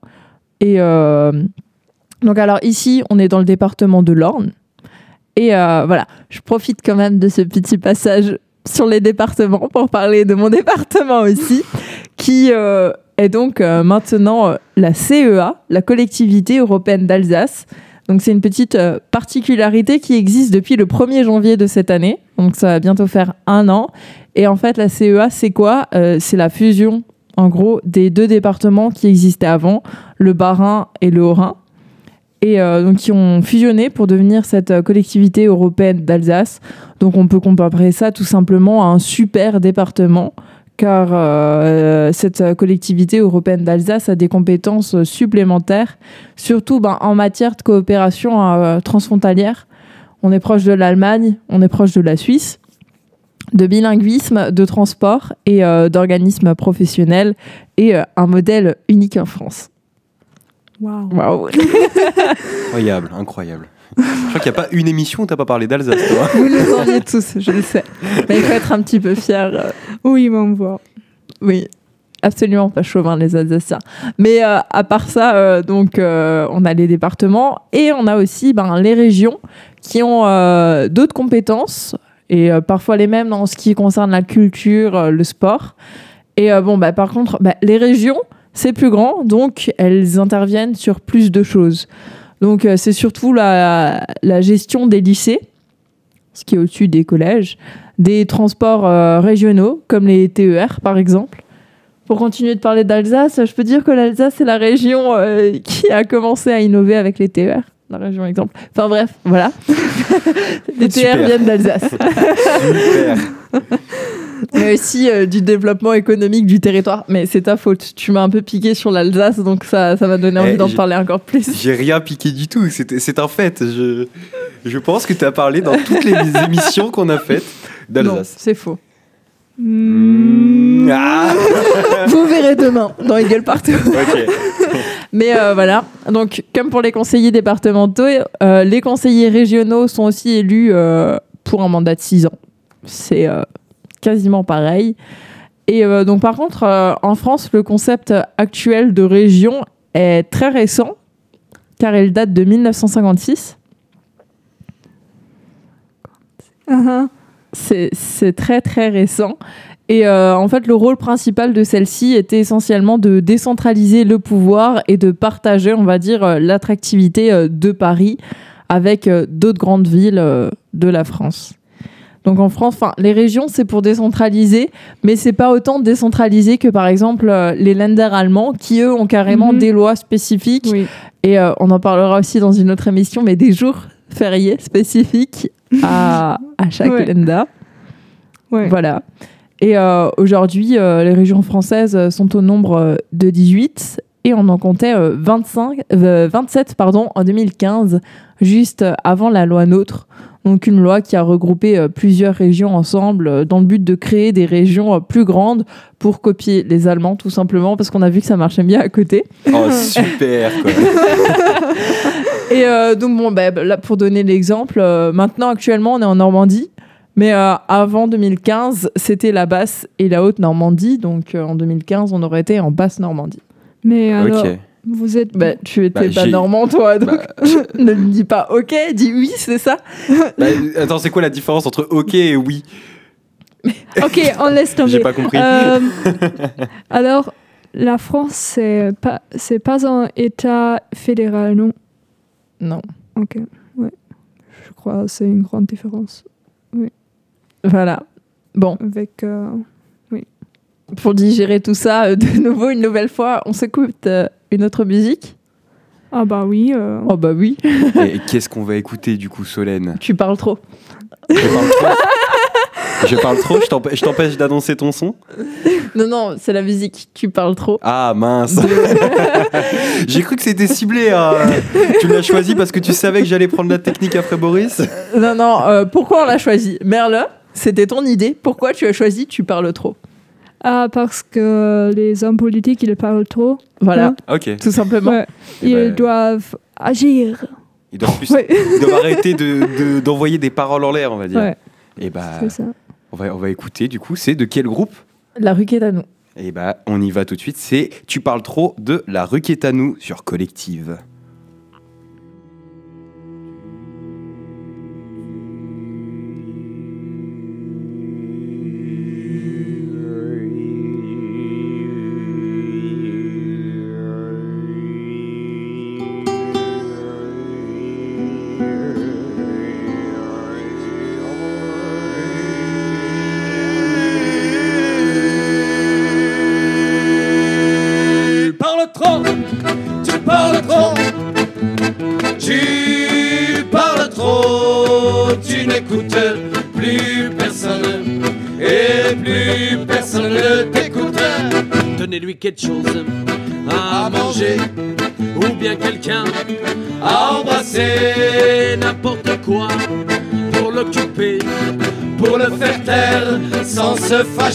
Et donc alors ici, on est dans le département de l'Orne. Et voilà, je profite quand même de ce petit passage sur les départements pour parler de mon département aussi, qui euh, est donc euh, maintenant euh, la CEA, la collectivité européenne d'Alsace. Donc c'est une petite particularité qui existe depuis le 1er janvier de cette année. Donc ça va bientôt faire un an. Et en fait, la CEA, c'est quoi? C'est la fusion, en gros, des deux départements qui existaient avant, le Bas-Rhin et le Haut-Rhin. Et donc qui ont fusionné pour devenir cette collectivité européenne d'Alsace. Donc on peut comparer ça tout simplement à un super département car euh, cette euh, collectivité européenne d'Alsace a des compétences euh, supplémentaires, surtout ben, en matière de coopération euh, transfrontalière. On est proche de l'Allemagne, on est proche de la Suisse, de bilinguisme, de transport et euh, d'organismes professionnels et euh, un modèle unique en France. Waouh. Waouh Incroyable, incroyable. Je crois qu'il n'y a pas une émission où t'as pas parlé d'Alsace, toi. Vous le saviez tous, je le sais. Mais il faut être un petit peu fier. euh, Oui, on voit. Oui, absolument pas chauvin les Alsaciens. Mais euh, à part ça, euh, donc euh, on a les départements et on a aussi ben, les régions qui ont euh, d'autres compétences et euh, parfois les mêmes dans ce qui concerne la culture, euh, le sport. Et euh, bon, bah, par contre, bah, les régions, c'est plus grand, donc elles interviennent sur plus de choses. Donc euh, c'est surtout la, la gestion des lycées, ce qui est au-dessus des collèges, des transports euh, régionaux, comme les TER par exemple. Pour continuer de parler d'Alsace, je peux dire que l'Alsace est la région euh, qui a commencé à innover avec les TER. La région exemple. Enfin bref, voilà. les TER Super. viennent d'Alsace. Super. Mais aussi euh, du développement économique du territoire. Mais c'est ta faute. Tu m'as un peu piqué sur l'Alsace, donc ça, ça m'a donné envie Eh, d'en parler encore plus. J'ai rien piqué du tout, c'est un fait. Je, je pense que tu as parlé dans toutes les émissions qu'on a faites d'Alsace. c'est faux. Mmh, ah, Vous verrez demain dans les gueules partout. Mais euh, voilà, donc comme pour les conseillers départementaux, euh, les conseillers régionaux sont aussi élus euh, pour un mandat de 6 ans. C'est quasiment pareil. Et euh, donc par contre, euh, en France, le concept actuel de région est très récent, car il date de 1956. Uh-huh. C'est c'est très très récent. Et euh, en fait, le rôle principal de celle-ci était essentiellement de décentraliser le pouvoir et de partager, on va dire, l'attractivité de Paris avec d'autres grandes villes de la France. Donc en France, les régions, c'est pour décentraliser, mais c'est pas autant décentralisé que par exemple euh, les Länder allemands, qui eux ont carrément Mhm. des lois spécifiques Oui. et euh, on en parlera aussi dans une autre émission, mais des jours fériés spécifiques à, à chaque Ouais. Voilà. Et euh, aujourd'hui, les régions françaises sont au nombre de 18 et on en comptait euh, 25, euh, 27 pardon, en 2015, juste avant la loi NOTRe. Donc une loi qui a regroupé euh, plusieurs régions ensemble euh, dans le but de créer des régions euh, plus grandes pour copier les Allemands tout simplement parce qu'on a vu que ça marchait bien à côté. Oh, super, quoi. Et euh, donc, bon, bah, là, pour donner l'exemple, euh, maintenant, actuellement, on est en Normandie. Mais euh, avant 2015, c'était la basse et la haute Normandie. Donc, euh, en 2015, on aurait été en basse Normandie. Mais alors. Vous êtes. Bah, tu étais Bah, pas normand, toi. Donc, Bah, ne me dis pas OK, dis oui, c'est ça. bah, attends, c'est quoi la différence entre ok et oui? Ok, on laisse tomber. J'ai pas compris. Euh, alors, la France, c'est pas, c'est pas un État fédéral, non? Non. Ok, ouais. Je crois que c'est une grande différence Voilà. Bon, avec. euh, pour digérer tout ça, euh, de nouveau, une nouvelle fois, on s'écoute euh, une autre musique. Ah bah oui. euh, Oh, bah oui, Et qu'est-ce qu'on va écouter du coup, Solène tu parles trop. Je parle trop. Je parle trop, je t'emp- je t'empêche d'annoncer ton son Non, non, c'est la musique. Tu parles trop. Ah mince J'ai cru que c'était ciblé. hein. Tu l'as choisi parce que tu savais que j'allais prendre la technique après Boris Non, non, euh, pourquoi on l'a choisi? Merle, c'était ton idée. Pourquoi tu as choisi Tu parles trop Ah, parce que les hommes politiques, ils parlent trop. Voilà, Ok. tout simplement. Ouais. Eh Ils ben- doivent agir. Ils doivent, plus- Ouais. ils doivent arrêter de- de- d'envoyer des paroles en l'air, on va dire. Ouais, Et bah, c'est ça. on va, on va écouter du coup, c'est de quel groupe? La rue qui est à nous. Et bah, on y va tout de suite. C'est Tu parles trop de La rue qui est à nous sur Collective.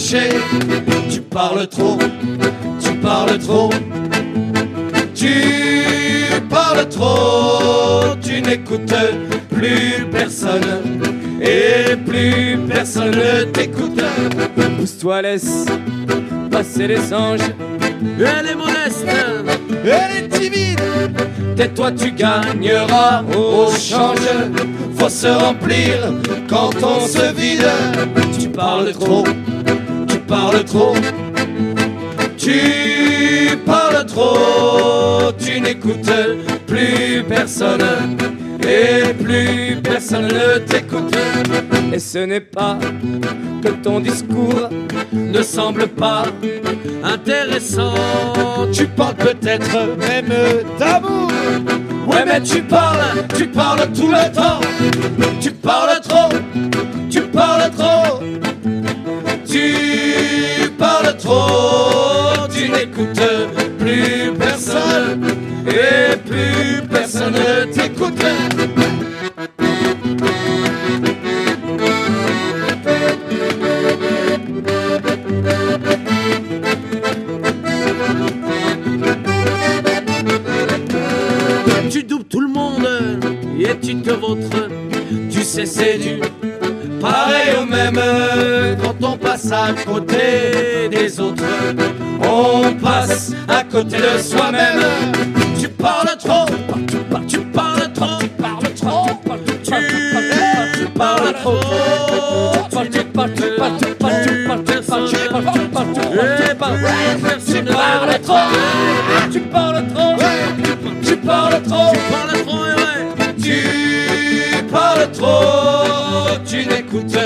Tu parles trop tu parles trop. Tu parles trop, tu n'écoutes plus personne. Et plus personne ne t'écoute. Pousse-toi, laisse passer les anges. Elle est modeste, elle est timide. Tais-toi, tu gagneras au change. Faut se remplir quand on se vide. Tu parles trop, parles trop. Tu parles trop, tu n'écoutes plus personne et plus personne ne t'écoute. Et ce n'est pas que ton discours ne semble pas intéressant. Tu parles peut-être même d'amour. Ouais, mais tu parles, tu parles tout le temps. Tu parles trop, tu parles trop. Tu trop, tu n'écoutes plus personne et plus personne ne t'écoute. Tu doubles tout le monde et tu te vautres. Tu sais, c'est du pareil au même quand on passe à côté des autres. On passe à côté de soi-même. Tu parles trop, tu parles, tu parles trop, tu parles trop, tu parles trop. Tu parles, trop, tu parles trop, tu parles trop, tu parles trop. Tu parles trop, tu n'écoutes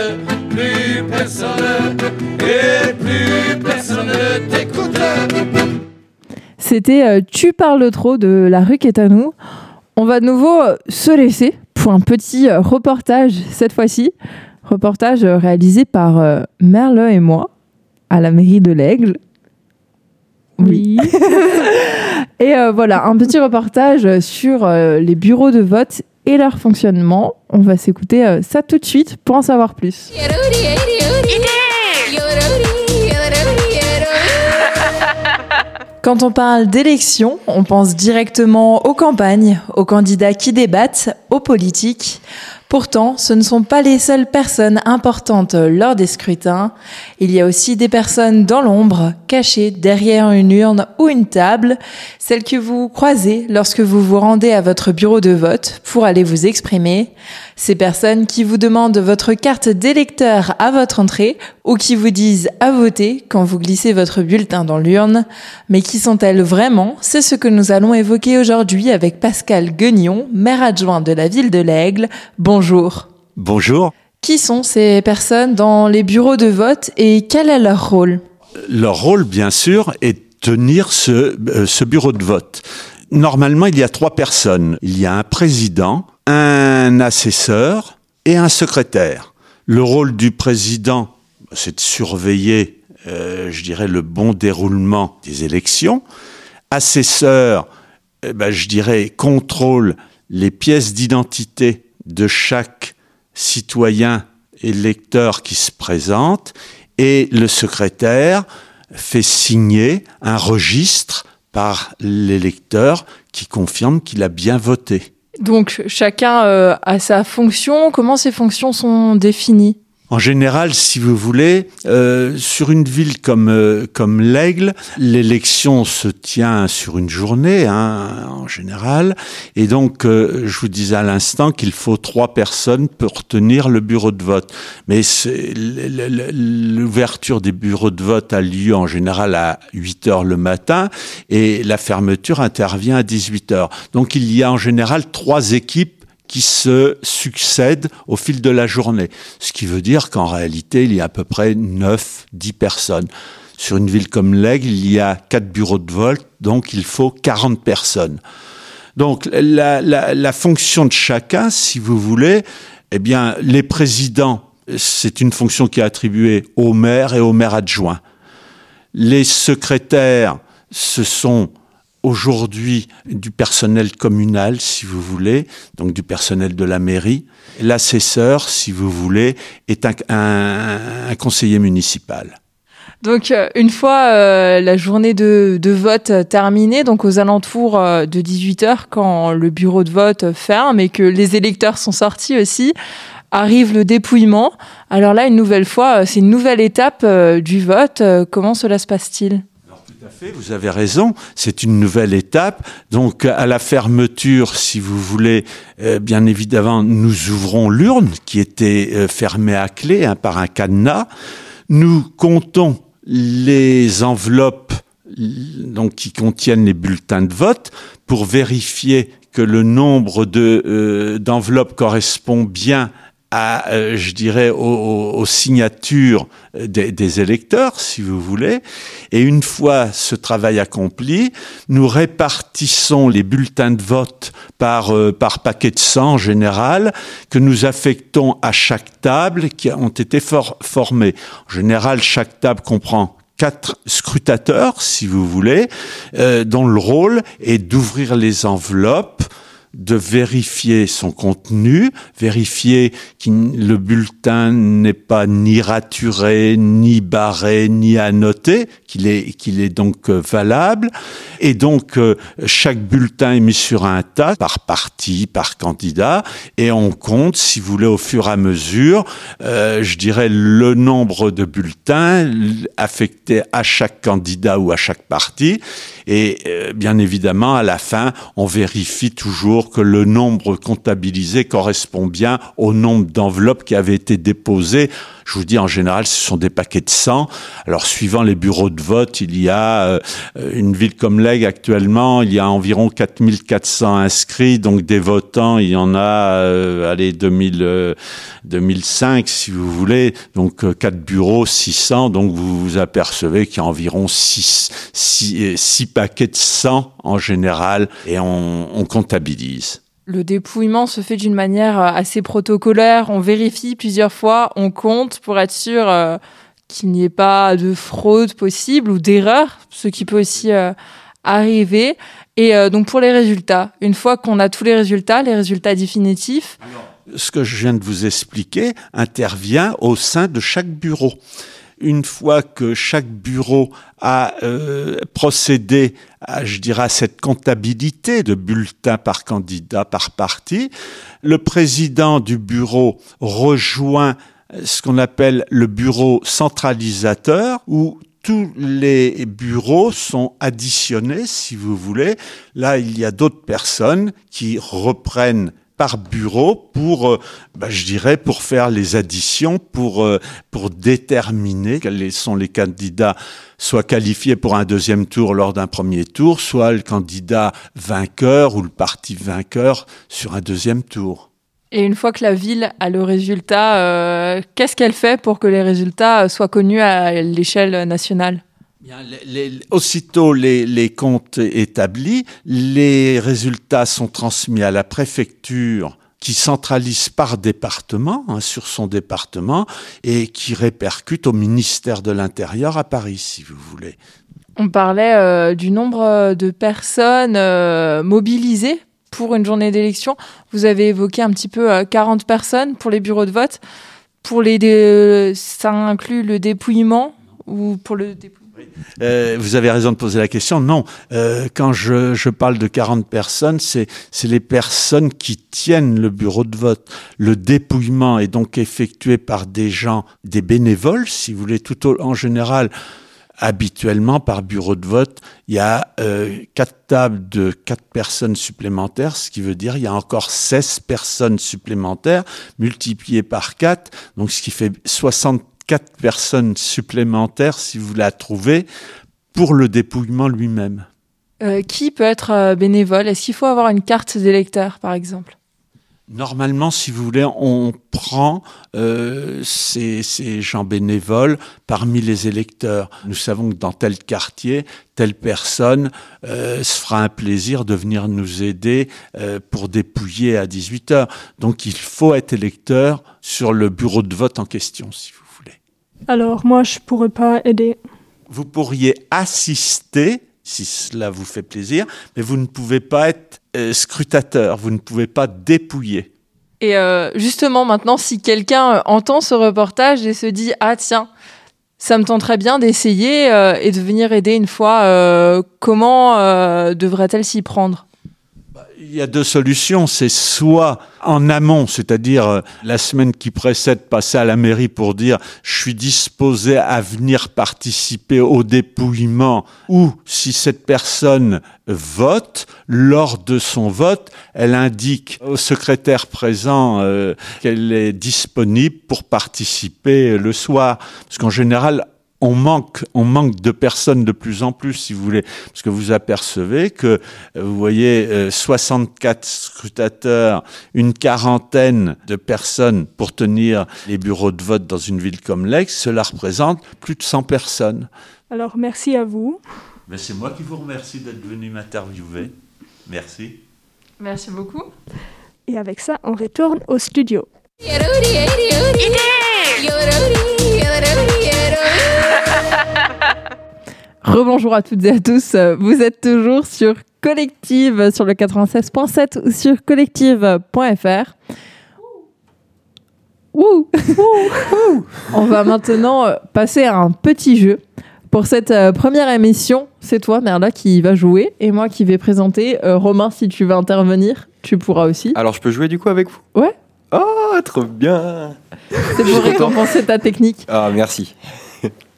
plus personne et plus personne ne t'écoute. C'était euh, Tu parles trop de La rue qui est à nous. On va de nouveau euh, se laisser pour un petit euh, reportage cette fois-ci. Reportage euh, réalisé par euh, Merle et moi à la mairie de l'Aigle. Oui. Et euh, voilà, un petit reportage sur euh, les bureaux de vote et leur fonctionnement. On va s'écouter euh, ça tout de suite pour en savoir plus. Quand on parle d'élection, on pense directement aux campagnes, aux candidats qui débattent, aux politiques. Pourtant, ce ne sont pas les seules personnes importantes lors des scrutins. Il y a aussi des personnes dans l'ombre, cachées derrière une urne ou une table, celles que vous croisez lorsque vous vous rendez à votre bureau de vote pour aller vous exprimer. Ces personnes qui vous demandent votre carte d'électeur à votre entrée ou qui vous disent à voter quand vous glissez votre bulletin dans l'urne. Mais qui sont-elles vraiment C'est ce que nous allons évoquer aujourd'hui avec Pascal Guignon, maire adjoint de la ville de l'Aigle. Bonjour. Bonjour. Qui sont ces personnes dans les bureaux de vote et quel est leur rôle? Leur rôle, bien sûr, est de tenir ce, euh, ce bureau de vote. Normalement, il y a trois personnes. Il y a un président, un assesseur et un secrétaire. Le rôle du président, c'est de surveiller, euh, je dirais, le bon déroulement des élections. Assesseur, eh ben, je dirais, contrôle les pièces d'identité de chaque citoyen électeur qui se présente et le secrétaire fait signer un registre par l'électeur qui confirme qu'il a bien voté. Donc chacun euh, a sa fonction. Comment ces fonctions sont définies? En général, si vous voulez, euh, sur une ville comme euh, comme l'Aigle, l'élection se tient sur une journée, hein, en général, et donc euh, je vous disais à l'instant qu'il faut trois personnes pour tenir le bureau de vote. Mais l'ouverture des bureaux de vote a lieu en général à 8 heures le matin et la fermeture intervient à 18 heures. Donc il y a en général trois équipes qui se succèdent au fil de la journée. Ce qui veut dire qu'en réalité, il y a à peu près 9, 10 personnes. Sur une ville comme l'Aigle, il y a 4 bureaux de vote, donc il faut 40 personnes. Donc la, la, la fonction de chacun, si vous voulez, eh bien, les présidents, c'est une fonction qui est attribuée au maire et au maire adjoint. Les secrétaires, ce sont aujourd'hui du personnel communal, si vous voulez, donc du personnel de la mairie. L'assesseur, si vous voulez, est un, conseiller municipal. Donc euh, une fois euh, la journée de, vote terminée, donc aux alentours euh, de 18h, quand le bureau de vote ferme et que les électeurs sont sortis aussi, arrive le dépouillement. Alors là, une nouvelle fois, c'est une nouvelle étape du vote. Comment cela se passe-t-il? Vous avez raison, c'est une nouvelle étape. Donc à la fermeture, si vous voulez, euh, bien évidemment, nous ouvrons l'urne qui était euh, fermée à clé hein, par un cadenas. Nous comptons les enveloppes donc qui contiennent les bulletins de vote pour vérifier que le nombre euh, d'enveloppes correspond bien à, euh, je dirais, aux, signatures des, électeurs, si vous voulez. Et une fois ce travail accompli, nous répartissons les bulletins de vote par, euh, par paquet de sang en général, que nous affectons à chaque table qui ont été formés. En général, chaque table comprend quatre scrutateurs, si vous voulez, euh, dont le rôle est d'ouvrir les enveloppes, de vérifier son contenu, vérifier que le bulletin n'est pas ni raturé, ni barré, ni annoté, qu'il est, qu'il est donc euh, valable. Et donc, euh, chaque bulletin est mis sur un tas, par parti, par candidat, et on compte, si vous voulez, au fur et à mesure, euh, je dirais, le nombre de bulletins affectés à chaque candidat ou à chaque parti. Et bien évidemment, à la fin, on vérifie toujours que le nombre comptabilisé correspond bien au nombre d'enveloppes qui avaient été déposées. Je vous dis, en général, ce sont des paquets de 100. Alors, suivant les bureaux de vote, il y a euh, une ville comme Lègue actuellement, il y a environ 4400 inscrits, donc des votants, il y en a, euh, allez, 2000, 2005, euh, si vous voulez. Donc, quatre bureaux, 600. Donc, vous vous apercevez qu'il y a environ 6, 6, paquets de 100 en général et on comptabilise. Le dépouillement se fait d'une manière euh, assez protocolaire. On vérifie plusieurs fois, on compte pour être sûr euh, qu'il n'y ait pas de fraude possible ou d'erreur, ce qui peut aussi euh, arriver. Et donc pour les résultats, une fois qu'on a tous les résultats, les résultats définitifs. ce que je viens de vous expliquer intervient au sein de chaque bureau une fois que chaque bureau a euh, procédé à, je dirais, à cette comptabilité de bulletins par candidat par parti, le président du bureau rejoint ce qu'on appelle le bureau centralisateur, où tous les bureaux sont additionnés, si vous voulez. Là, il y a d'autres personnes qui reprennent par bureau pour, euh, bah, je dirais, pour faire les additions, pour, euh, pour déterminer quels sont les candidats soit qualifiés pour un deuxième tour lors d'un premier tour, soit le candidat vainqueur ou le parti vainqueur sur un deuxième tour. Et une fois que la ville a le résultat, euh, qu'est-ce qu'elle fait pour que les résultats soient connus à l'échelle nationale? Aussitôt les, comptes établis, les résultats sont transmis à la préfecture qui centralise par département, hein, sur son département, et qui répercute au ministère de l'Intérieur à Paris, si vous voulez. On parlait euh, du nombre de personnes euh, mobilisées pour une journée d'élection. Vous avez évoqué un petit peu euh, 40 personnes pour les bureaux de vote. Pour les ça inclut le dépouillement ou pour le dépouillement Euh, vous avez raison de poser la question. Non, Euh, quand je, je parle de 40 personnes, c'est les personnes qui tiennent le bureau de vote. Le dépouillement est donc effectué par des gens, des bénévoles, si vous voulez, tout au- en général. Habituellement, par bureau de vote, il y a euh, quatre tables de quatre personnes supplémentaires, ce qui veut dire il y a encore 16 personnes supplémentaires multipliées par 4, donc ce qui fait 64 personnes supplémentaires, si vous la trouvez, pour le dépouillement lui-même. Euh, Qui peut être euh, bénévole? Est-ce qu'il faut avoir une carte d'électeur, par exemple? Normalement, si vous voulez, on prend euh, ces, ces gens bénévoles parmi les électeurs. Nous savons que dans tel quartier, telle personne euh, se fera un plaisir de venir nous aider euh, pour dépouiller à 18 heures. Donc il faut être électeur sur le bureau de vote en question, si vous voulez. Alors, moi, je pourrais pas aider. Vous pourriez assister, si cela vous fait plaisir, mais vous ne pouvez pas être euh, scrutateur, vous ne pouvez pas dépouiller. Et euh, justement, maintenant, si quelqu'un euh, entend ce reportage et se dit Ah, tiens, ça me tenterait bien d'essayer euh, et de venir aider une fois, euh, comment euh, devrait-elle s'y prendre? Il y a deux solutions. C'est soit en amont, c'est-à-dire euh, la semaine qui précède, passer à la mairie pour dire je suis disposé à venir participer au dépouillement, ou si cette personne vote, lors de son vote, elle indique au secrétaire présent euh, qu'elle est disponible pour participer le soir. Parce qu'en général, on manque, on manque de personnes de plus en plus, si vous voulez, parce que vous apercevez que, euh, vous voyez, euh, 64 scrutateurs, une quarantaine de personnes pour tenir les bureaux de vote dans une ville comme l'Aix, cela représente plus de 100 personnes. Alors, merci à vous. Mais c'est moi qui vous remercie d'être venu m'interviewer. Merci. Merci beaucoup. Et avec ça, on retourne au studio. Rebonjour à toutes et à tous. Vous êtes toujours sur Collective sur le 96.7 ou sur collective.fr. On va maintenant euh, passer à un petit jeu. Pour cette euh, première émission, c'est toi, Merla, qui va jouer et moi qui vais présenter. Euh, Romain, si tu veux intervenir, tu pourras aussi. Alors, je peux jouer du coup avec vous? Ouais. Oh, trop bien C'est pour récompenser ta technique. Ah, merci.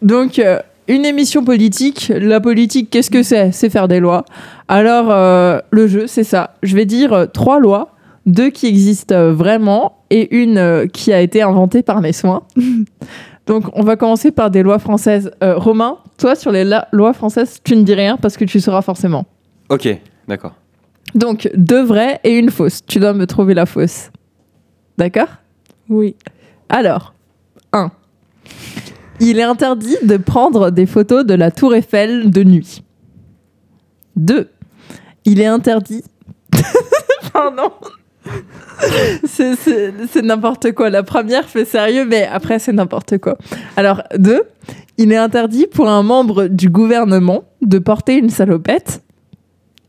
Donc, euh, une émission politique. La politique, qu'est-ce que c'est? C'est faire des lois. Alors, euh, le jeu, c'est ça. Je vais dire euh, trois lois, deux qui existent euh, vraiment et une euh, qui a été inventée par mes soins. Donc, on va commencer par des lois françaises. Euh, Romain, toi, sur les lois françaises, tu ne dis rien parce que tu sauras forcément. Ok, d'accord. Donc, deux vraies et une fausse. Tu dois me trouver la fausse. D'accord? Oui. Alors, 1. Il est interdit de prendre des photos de la tour Eiffel de nuit. 2. Il est interdit... Pardon. C'est- n'importe quoi. La première fait sérieux, mais après c'est n'importe quoi. Alors, 2. Il est interdit pour un membre du gouvernement de porter une salopette.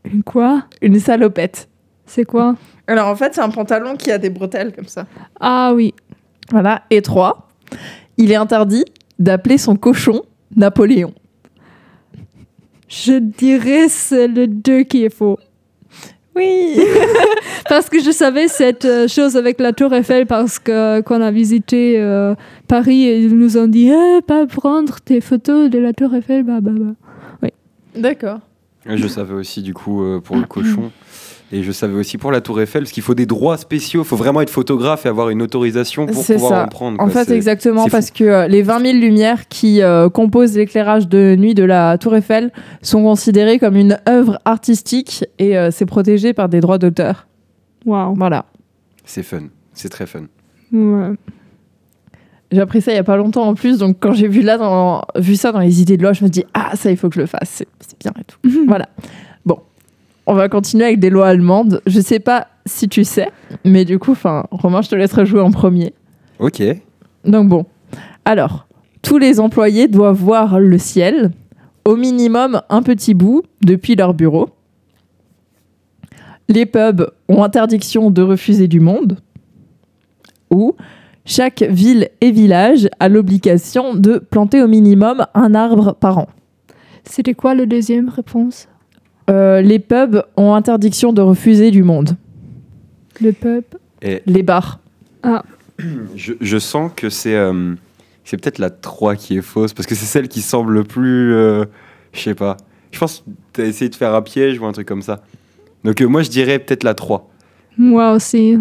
Une quoi? Une salopette. C'est quoi? Alors en fait, c'est un pantalon qui a des bretelles comme ça. Ah oui. Voilà. Et 3. Il est interdit d'appeler son cochon Napoléon. Je dirais c'est le 2 qui est faux. Oui. Parce que je savais cette euh, chose avec la tour Eiffel parce que quand on a visité euh, Paris, ils nous ont dit Eh, pas prendre tes photos de la tour Eiffel. Bah, bah, bah. D'accord. Je savais aussi du coup euh, pour le cochon. Et je savais aussi pour la Tour Eiffel, parce qu'il faut des droits spéciaux. Il faut vraiment être photographe et avoir une autorisation pour pouvoir ça. en prendre. En quoi. fait, exactement, fou. parce que euh, les 20 000 lumières qui euh, composent l'éclairage de nuit de la Tour Eiffel sont considérées comme une œuvre artistique et euh, c'est protégé par des droits d'auteur. Waouh. Voilà. C'est fun. C'est très fun. Ouais. J'ai appris ça il y a pas longtemps en plus, donc quand j'ai vu, là dans, vu ça dans les idées de loi, je me dis Ah, ça, il faut que je le fasse, c'est c'est bien et tout. voilà. On va continuer avec des lois allemandes. Je sais pas si tu sais, mais du coup, enfin, Romain, je te laisserai jouer en premier. Ok. Donc bon. Alors, tous les employés doivent voir le ciel, au minimum un petit bout, depuis leur bureau. Les pubs ont interdiction de refuser du monde. Ou chaque ville et village a l'obligation de planter au minimum un arbre par an. C'était quoi le deuxième réponse? Euh, les pubs ont interdiction de refuser du monde. Le pub Les bars. Je, je sens que c'est euh, c'est peut-être la 3 qui est fausse, parce que c'est celle qui semble le plus... euh, je sais pas. Je pense que tu as essayé de faire un piège ou un truc comme ça. Donc euh, moi, je dirais peut-être la 3. Moi aussi.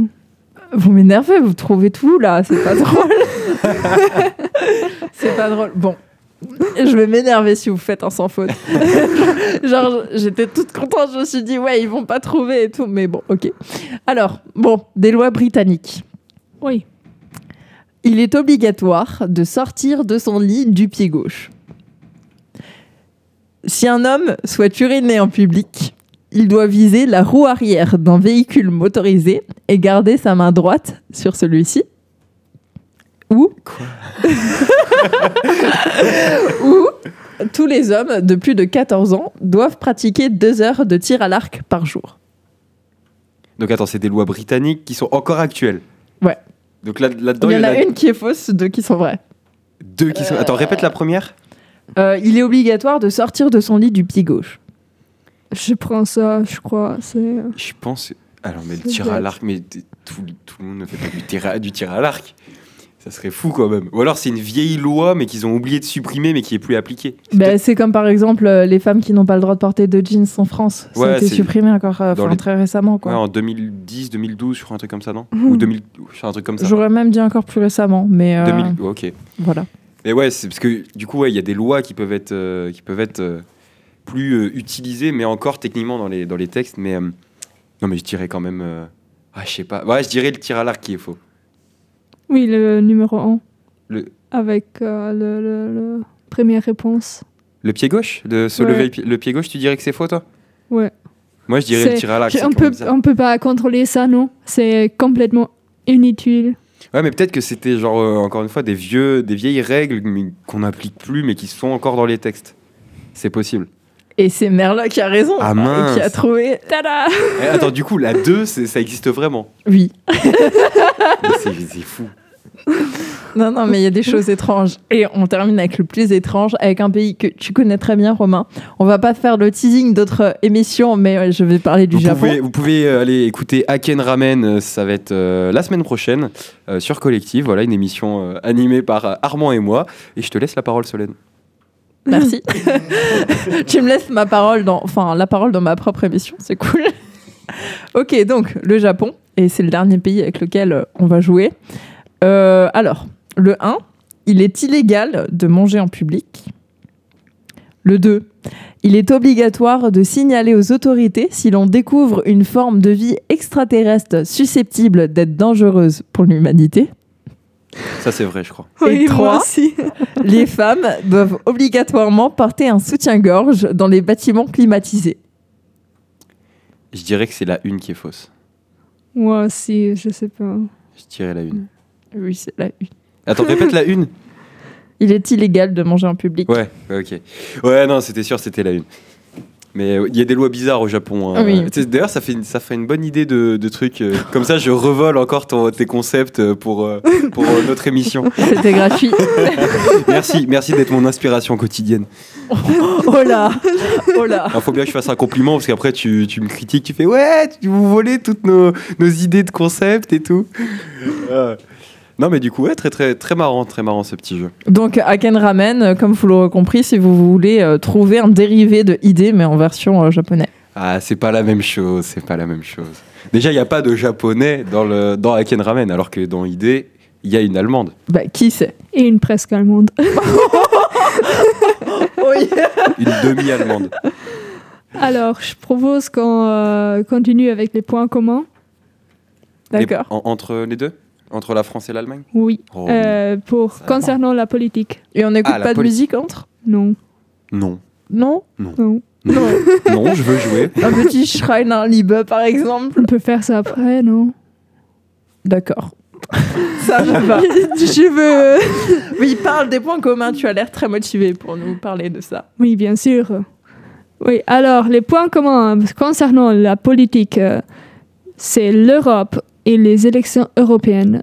Vous m'énervez, vous trouvez tout là, c'est pas drôle. c'est pas drôle. Bon, je vais m'énerver si vous faites un sans faute. Genre, j'étais toute contente, je me suis dit, ouais, ils vont pas trouver et tout, mais bon, ok. Alors, bon, des lois britanniques. Oui. Il est obligatoire de sortir de son lit du pied gauche. Si un homme souhaite uriner en public, il doit viser la roue arrière d'un véhicule motorisé et garder sa main droite sur celui-ci. Ou Ou tous les hommes de plus de 14 ans doivent pratiquer deux heures de tir à l'arc par jour. Donc attends, c'est des lois britanniques qui sont encore actuelles. Ouais. Donc là- là-dedans, il y en a une qui est fausse, deux qui sont vraies. deux qui sont... Attends, répète la première. Euh, il est obligatoire de sortir de son lit du pied gauche. Je prends ça, je crois. C'est... Je pense... Alors, mais le tir à l'arc, mais tout, tout le monde ne fait pas du tir à, du tir à l'arc. Ça serait fou quand même. Ou alors c'est une vieille loi, mais qu'ils ont oublié de supprimer, mais qui est plus appliquée. C'est peut-être- c'est comme par exemple euh, les femmes qui n'ont pas le droit de porter de jeans en France. Ça Ouais, a été c'est- supprimé encore euh, les- très récemment. Ouais, Quoi. en 2010, 2012, je crois, un truc comme ça, non Ou 2000, je crois, un truc comme ça. J'aurais même dit encore plus récemment, mais euh, 2000, ouais, ok. voilà. Mais ouais, c'est parce que du coup, ouais, il y a des lois qui peuvent être, euh, qui peuvent être euh, plus euh, utilisées, mais encore techniquement dans les, dans les textes. Mais euh, non, mais je dirais quand même. euh, ah, je sais pas. Ouais, je dirais le tir à l'arc qui est faux. Oui, le numéro 1. Le, Avec euh, le, le- le première réponse. le pied gauche? De se Ouais. lever le pied, le pied gauche, tu dirais que c'est faux, toi? Ouais. Moi, je dirais le tir à l'arc. On, peut, on peut pas contrôler ça, non? C'est complètement inutile. Ouais, mais peut-être que c'était genre euh, encore une fois des vieux, des vieilles règles qu'on n'applique plus, mais qui sont encore dans les textes. C'est possible. Et c'est Merla qui a raison, Ah, mince. qui a trouvé. Tada Eh, attends, du coup, la 2, c'est- ça existe vraiment? Oui. C'est fou. Non, non, mais il y a des choses étranges. Et on termine avec le plus étrange, avec un pays que tu connais très bien, Romain. On va pas faire le teasing d'autres émissions, mais euh, je vais parler du Vous Japon. pouvez, vous pouvez euh, aller écouter Aken Ramen, euh, ça va être euh, la semaine prochaine euh, sur Collective. Voilà, une émission euh, animée par Armand et moi. Et je te laisse la parole, Solène. Merci. tu me laisses ma parole dans, enfin, la parole dans ma propre émission, c'est cool. ok, donc le Japon, et c'est le dernier pays avec lequel on va jouer. Euh, alors, le 1, il est illégal de manger en public. Le 2, il est obligatoire de signaler aux autorités si l'on découvre une forme de vie extraterrestre susceptible d'être dangereuse pour l'humanité. Ça, c'est vrai, je crois. Et Oui, moi trois, aussi. les femmes doivent obligatoirement porter un soutien-gorge dans les bâtiments climatisés. Je dirais que c'est la une qui est fausse. Moi aussi, je sais pas. Je dirais la une. Oui, c'est la une. Attends, répète la une. Il est illégal de manger en public. Ouais, ouais, ok. Ouais, non, c'était sûr, c'était la une. Mais il y a des lois bizarres au Japon. hein. Oui. D'ailleurs, ça fait, une- ça fait une bonne idée de, de truc. euh, comme ça, je revole encore ton- tes concepts euh, pour, euh, pour notre émission. C'était gratuit. Merci, merci d'être mon inspiration quotidienne. oh là Oh là Il faut bien que je fasse un compliment parce qu'après tu, tu me critiques, tu fais ouais, tu vous volez toutes nos, nos idées de concept et tout. Non mais du coup ouais, très très très marrant, très marrant ce petit jeu. Donc, Aken Ramen, euh, comme vous l'aurez compris, si vous voulez euh, trouver un dérivé de idée, mais en version euh, japonais. Ah c'est pas la même chose, c'est pas la même chose. Déjà il n'y a pas de japonais dans le dans Aken Ramen alors que dans ID il y a une allemande, Bah, qui sait Et une presque allemande. Oui une demi-allemande. Alors, je propose qu'on euh, continue avec les points communs. D'accord. En- entre les deux? Entre la France et l'Allemagne Oui. Oh, Euh, pour Ça concernant la politique. Et on n'écoute Ah, pas de musique entre? Non. Non. Non? Non. Non, non, je veux jouer. Un petit Schreiner Liebe, par exemple. On peut faire ça après, non? D'accord. Ça me va. Je veux. Oui, parle des points communs. Tu as l'air très motivé pour nous parler de ça. Oui, bien sûr. Oui, alors les points communs concernant la politique, euh, c'est l'Europe et les élections européennes.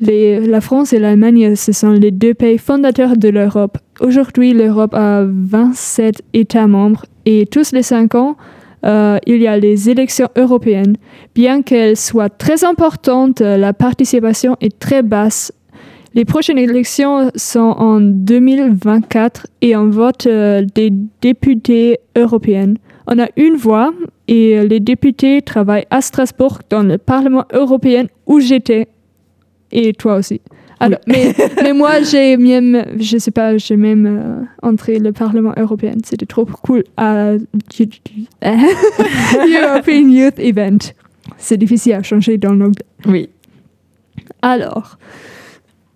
La France et l'Allemagne, ce sont les deux pays fondateurs de l'Europe. Aujourd'hui, l'Europe a 27 États membres et tous les cinq ans, euh, il y a les élections européennes. Bien qu'elles soient très importantes, la participation est très basse. Les prochaines élections sont en 2024 et on vote euh, des députés européens. On a une voix et euh, les députés travaillent à Strasbourg dans le Parlement européen où j'étais. Et toi aussi. Alors, mais, mais moi, j'ai même, je sais pas, j'ai même euh, entré le Parlement européen. C'était trop cool à European Youth Event. C'est difficile à changer dans l'anglais. Oui. Alors,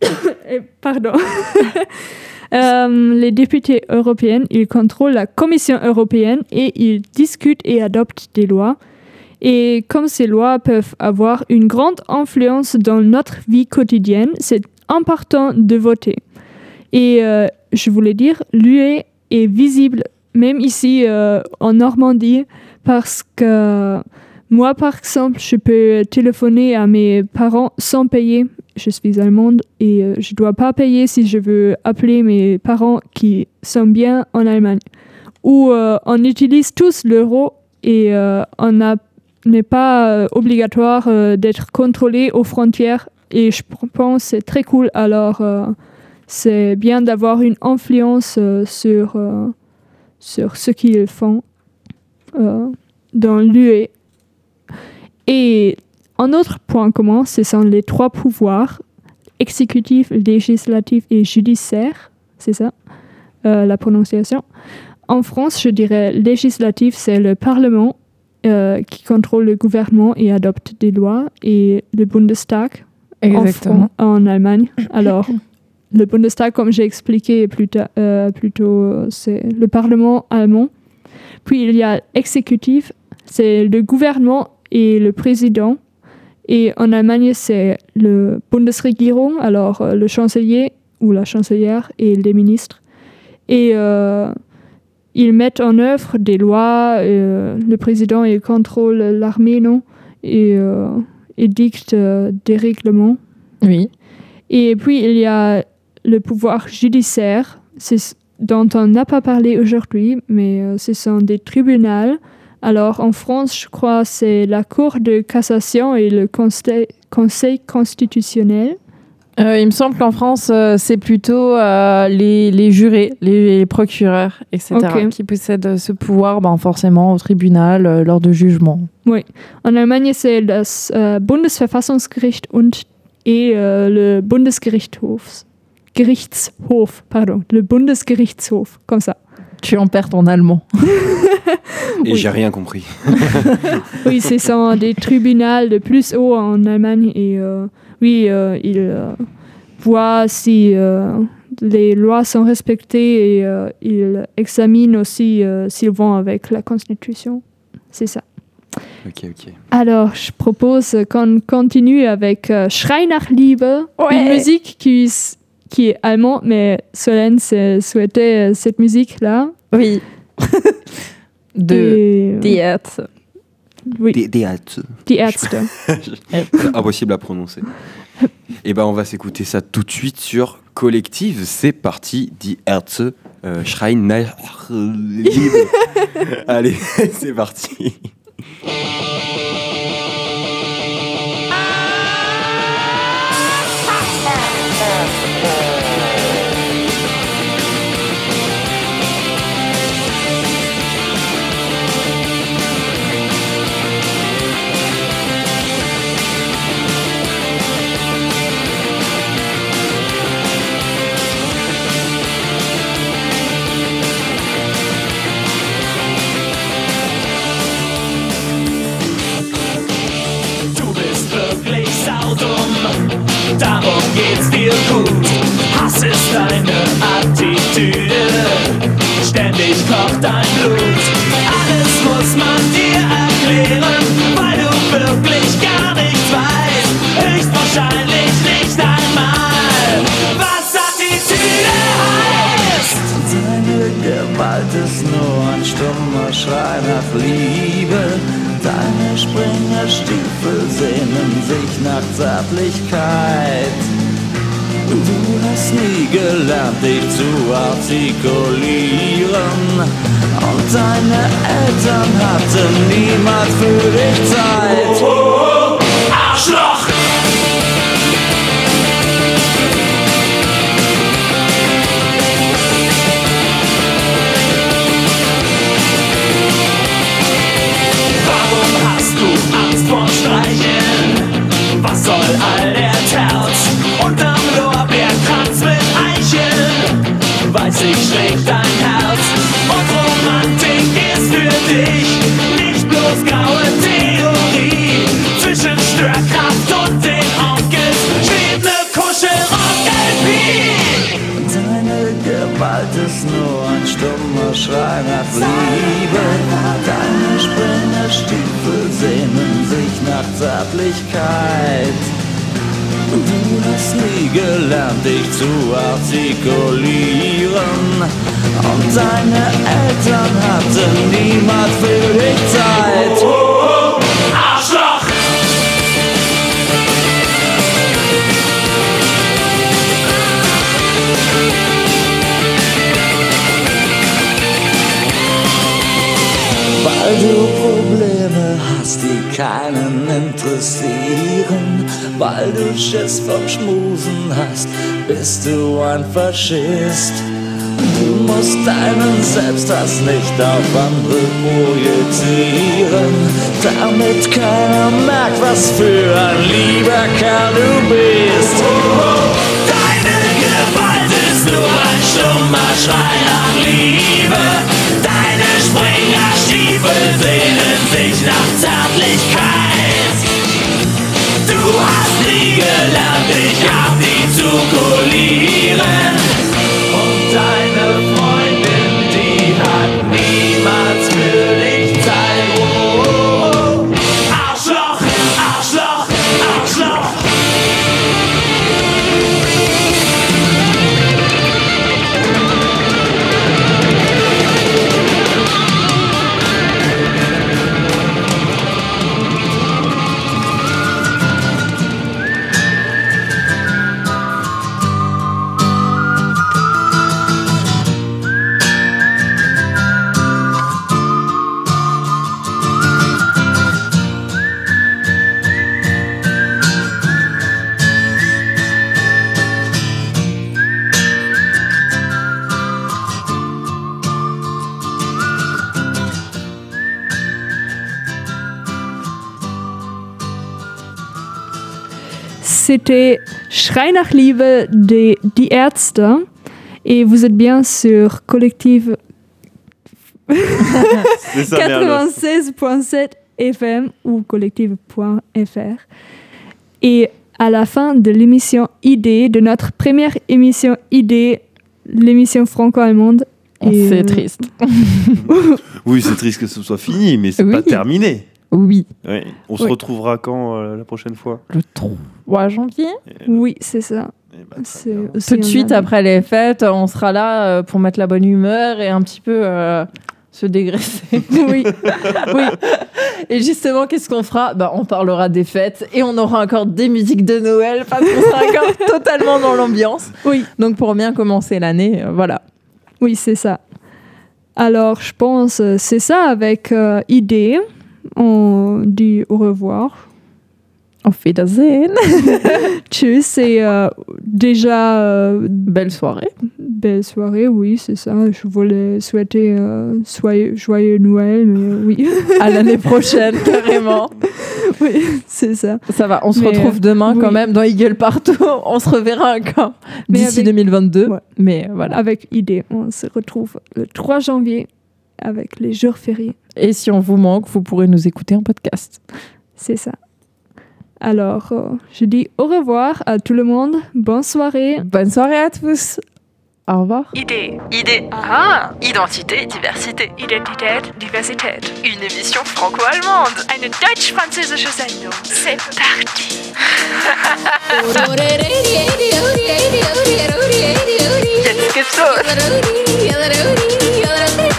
pardon. Euh, les députés européens, ils contrôlent la Commission européenne et ils discutent et adoptent des lois. Et comme ces lois peuvent avoir une grande influence dans notre vie quotidienne, c'est important de voter. Et euh, je voulais dire, l'UE est visible même ici euh, en Normandie parce que moi, par exemple, je peux téléphoner à mes parents sans payer. Je suis allemande et euh, je ne dois pas payer si je veux appeler mes parents qui sont bien en Allemagne. Ou euh, on utilise tous l'euro et euh, on n'est pas obligatoire d'être contrôlé aux frontières. Et je pense que c'est très cool. Alors, c'est bien d'avoir une influence sur, sur ce qu'ils font dans l'UE. Et un autre point commun, ce sont les trois pouvoirs, exécutif, législatif et judiciaire, c'est ça, euh, la prononciation. En France, je dirais législatif, c'est le Parlement euh, qui contrôle le gouvernement et adopte des lois, et le Bundestag en, Fran- en Allemagne. Alors, le Bundestag, comme j'ai expliqué plus euh, plus tôt, c'est le Parlement allemand. Puis il y a l'exécutif, c'est le gouvernement et le président. Et en Allemagne, c'est le Bundesregierung, alors euh, le chancelier ou la chancelière et les ministres. Et euh, ils mettent en œuvre des lois, euh, le président il contrôle l'armée, non? Et il dicte euh, des règlements. Oui. Et puis, il y a le pouvoir judiciaire, c'est ce dont on n'a pas parlé aujourd'hui, mais ce sont des tribunaux. Alors, en France, je crois c'est la Cour de cassation et le Conseil, conseil constitutionnel. Euh, il me semble qu'en France, euh, c'est plutôt euh, les, les jurés, les, procureurs, etc., qui possèdent ce pouvoir ben, forcément au tribunal lors de jugements. En Allemagne, c'est le euh, Bundesverfassungsgericht und et le Bundesgerichtshof. Gerichtshof, pardon, le Bundesgerichtshof, comme ça. Tu en perds ton allemand. Et Oui. j'ai rien compris. Oui, ce sont des tribunaux de plus haut en Allemagne et euh, oui, euh, ils euh, voient si euh, les lois sont respectées et euh, ils examinent aussi euh, s'ils vont avec la Constitution. C'est ça. Ok, ok. Alors, je propose qu'on continue avec euh, Schrei nach Liebe, Ouais. une musique qui, qui est allemande, mais Solène souhaitait euh, cette musique-là. Oui. de Et, euh, oui. Die Ärzte. C'est impossible à prononcer. Et ben on va s'écouter ça tout de suite sur Collective. C'est parti, Die Ärzte, euh, Schrein. Allez, c'est parti. darum geht's dir gut. Springerstiefel sehnen sich nach Zärtlichkeit. Du hast nie gelernt, dich zu artikulieren. Und deine Eltern hatten niemals für dich Zeit. Zärtlichkeit. Du hast nie gelernt, dich zu artikulieren. Und deine Eltern hatten niemals für dich Zeit. Weil du Probleme hast, die keinen interessieren. Weil du Schiss vom Schmusen hast, bist du ein Faschist. Du musst deinen Selbsthass nicht auf andere projizieren, damit keiner merkt, was für ein lieber Kerl du bist. Deine Gewalt ist nur ein stummer Schrei nach Liebe. Deine Springerstiefel sehnen sich nach Zärtlichkeit. Du hast nie gelernt, dich artikulieren. Und deine Freundin, C'était Schrei nach Liebe des Die Ärzte. Et vous êtes bien sur Collective C'est ça, Merle. 96.7 FM ou collective.fr. Et à la fin de l'émission ID, de notre première émission ID, l'émission franco-allemande. et, C'est euh, triste. Oui, c'est triste que ce soit fini, mais c'est Oui. pas terminé. Oui. Ouais. On se Oui. retrouvera quand euh, la prochaine fois? Le 3 janvier? Oui, c'est ça. Eh ben, Tout de suite après les fêtes, on sera là euh, pour mettre la bonne humeur et un petit peu euh, se dégraisser. oui, oui. Et justement, qu'est-ce qu'on fera? Bah, On parlera des fêtes et on aura encore des musiques de Noël parce qu'on sera encore totalement dans l'ambiance. Oui. Donc pour bien commencer l'année, euh, voilà. Oui, c'est ça. Alors, je pense c'est ça avec euh, idée. On dit au revoir. Auf Wiedersehen. Tchuss et euh, déjà euh, Belle soirée. belle soirée, oui, c'est ça. Je voulais souhaiter euh, soyeux- joyeux Noël, mais euh, oui, À l'année prochaine, carrément. oui, c'est ça. Ça va, on se Mais, retrouve euh, demain quand oui. même dans Eagle Partout. On se reverra encore d'ici avec- 2022. Ouais. Mais euh, voilà. Avec idée, on se retrouve le 3 janvier avec les jours fériés. Et si on vous manque, vous pourrez nous écouter en podcast. C'est ça. Alors, euh, je dis au revoir à tout le monde. Bonne soirée. Bonne soirée à tous. Au revoir. Idée. Idée. Ah, identité, diversité. Identität, Diversität. Une émission franco-allemande. Eine deutsch-französische Sendung. C'est parti. Jetzt geht's los.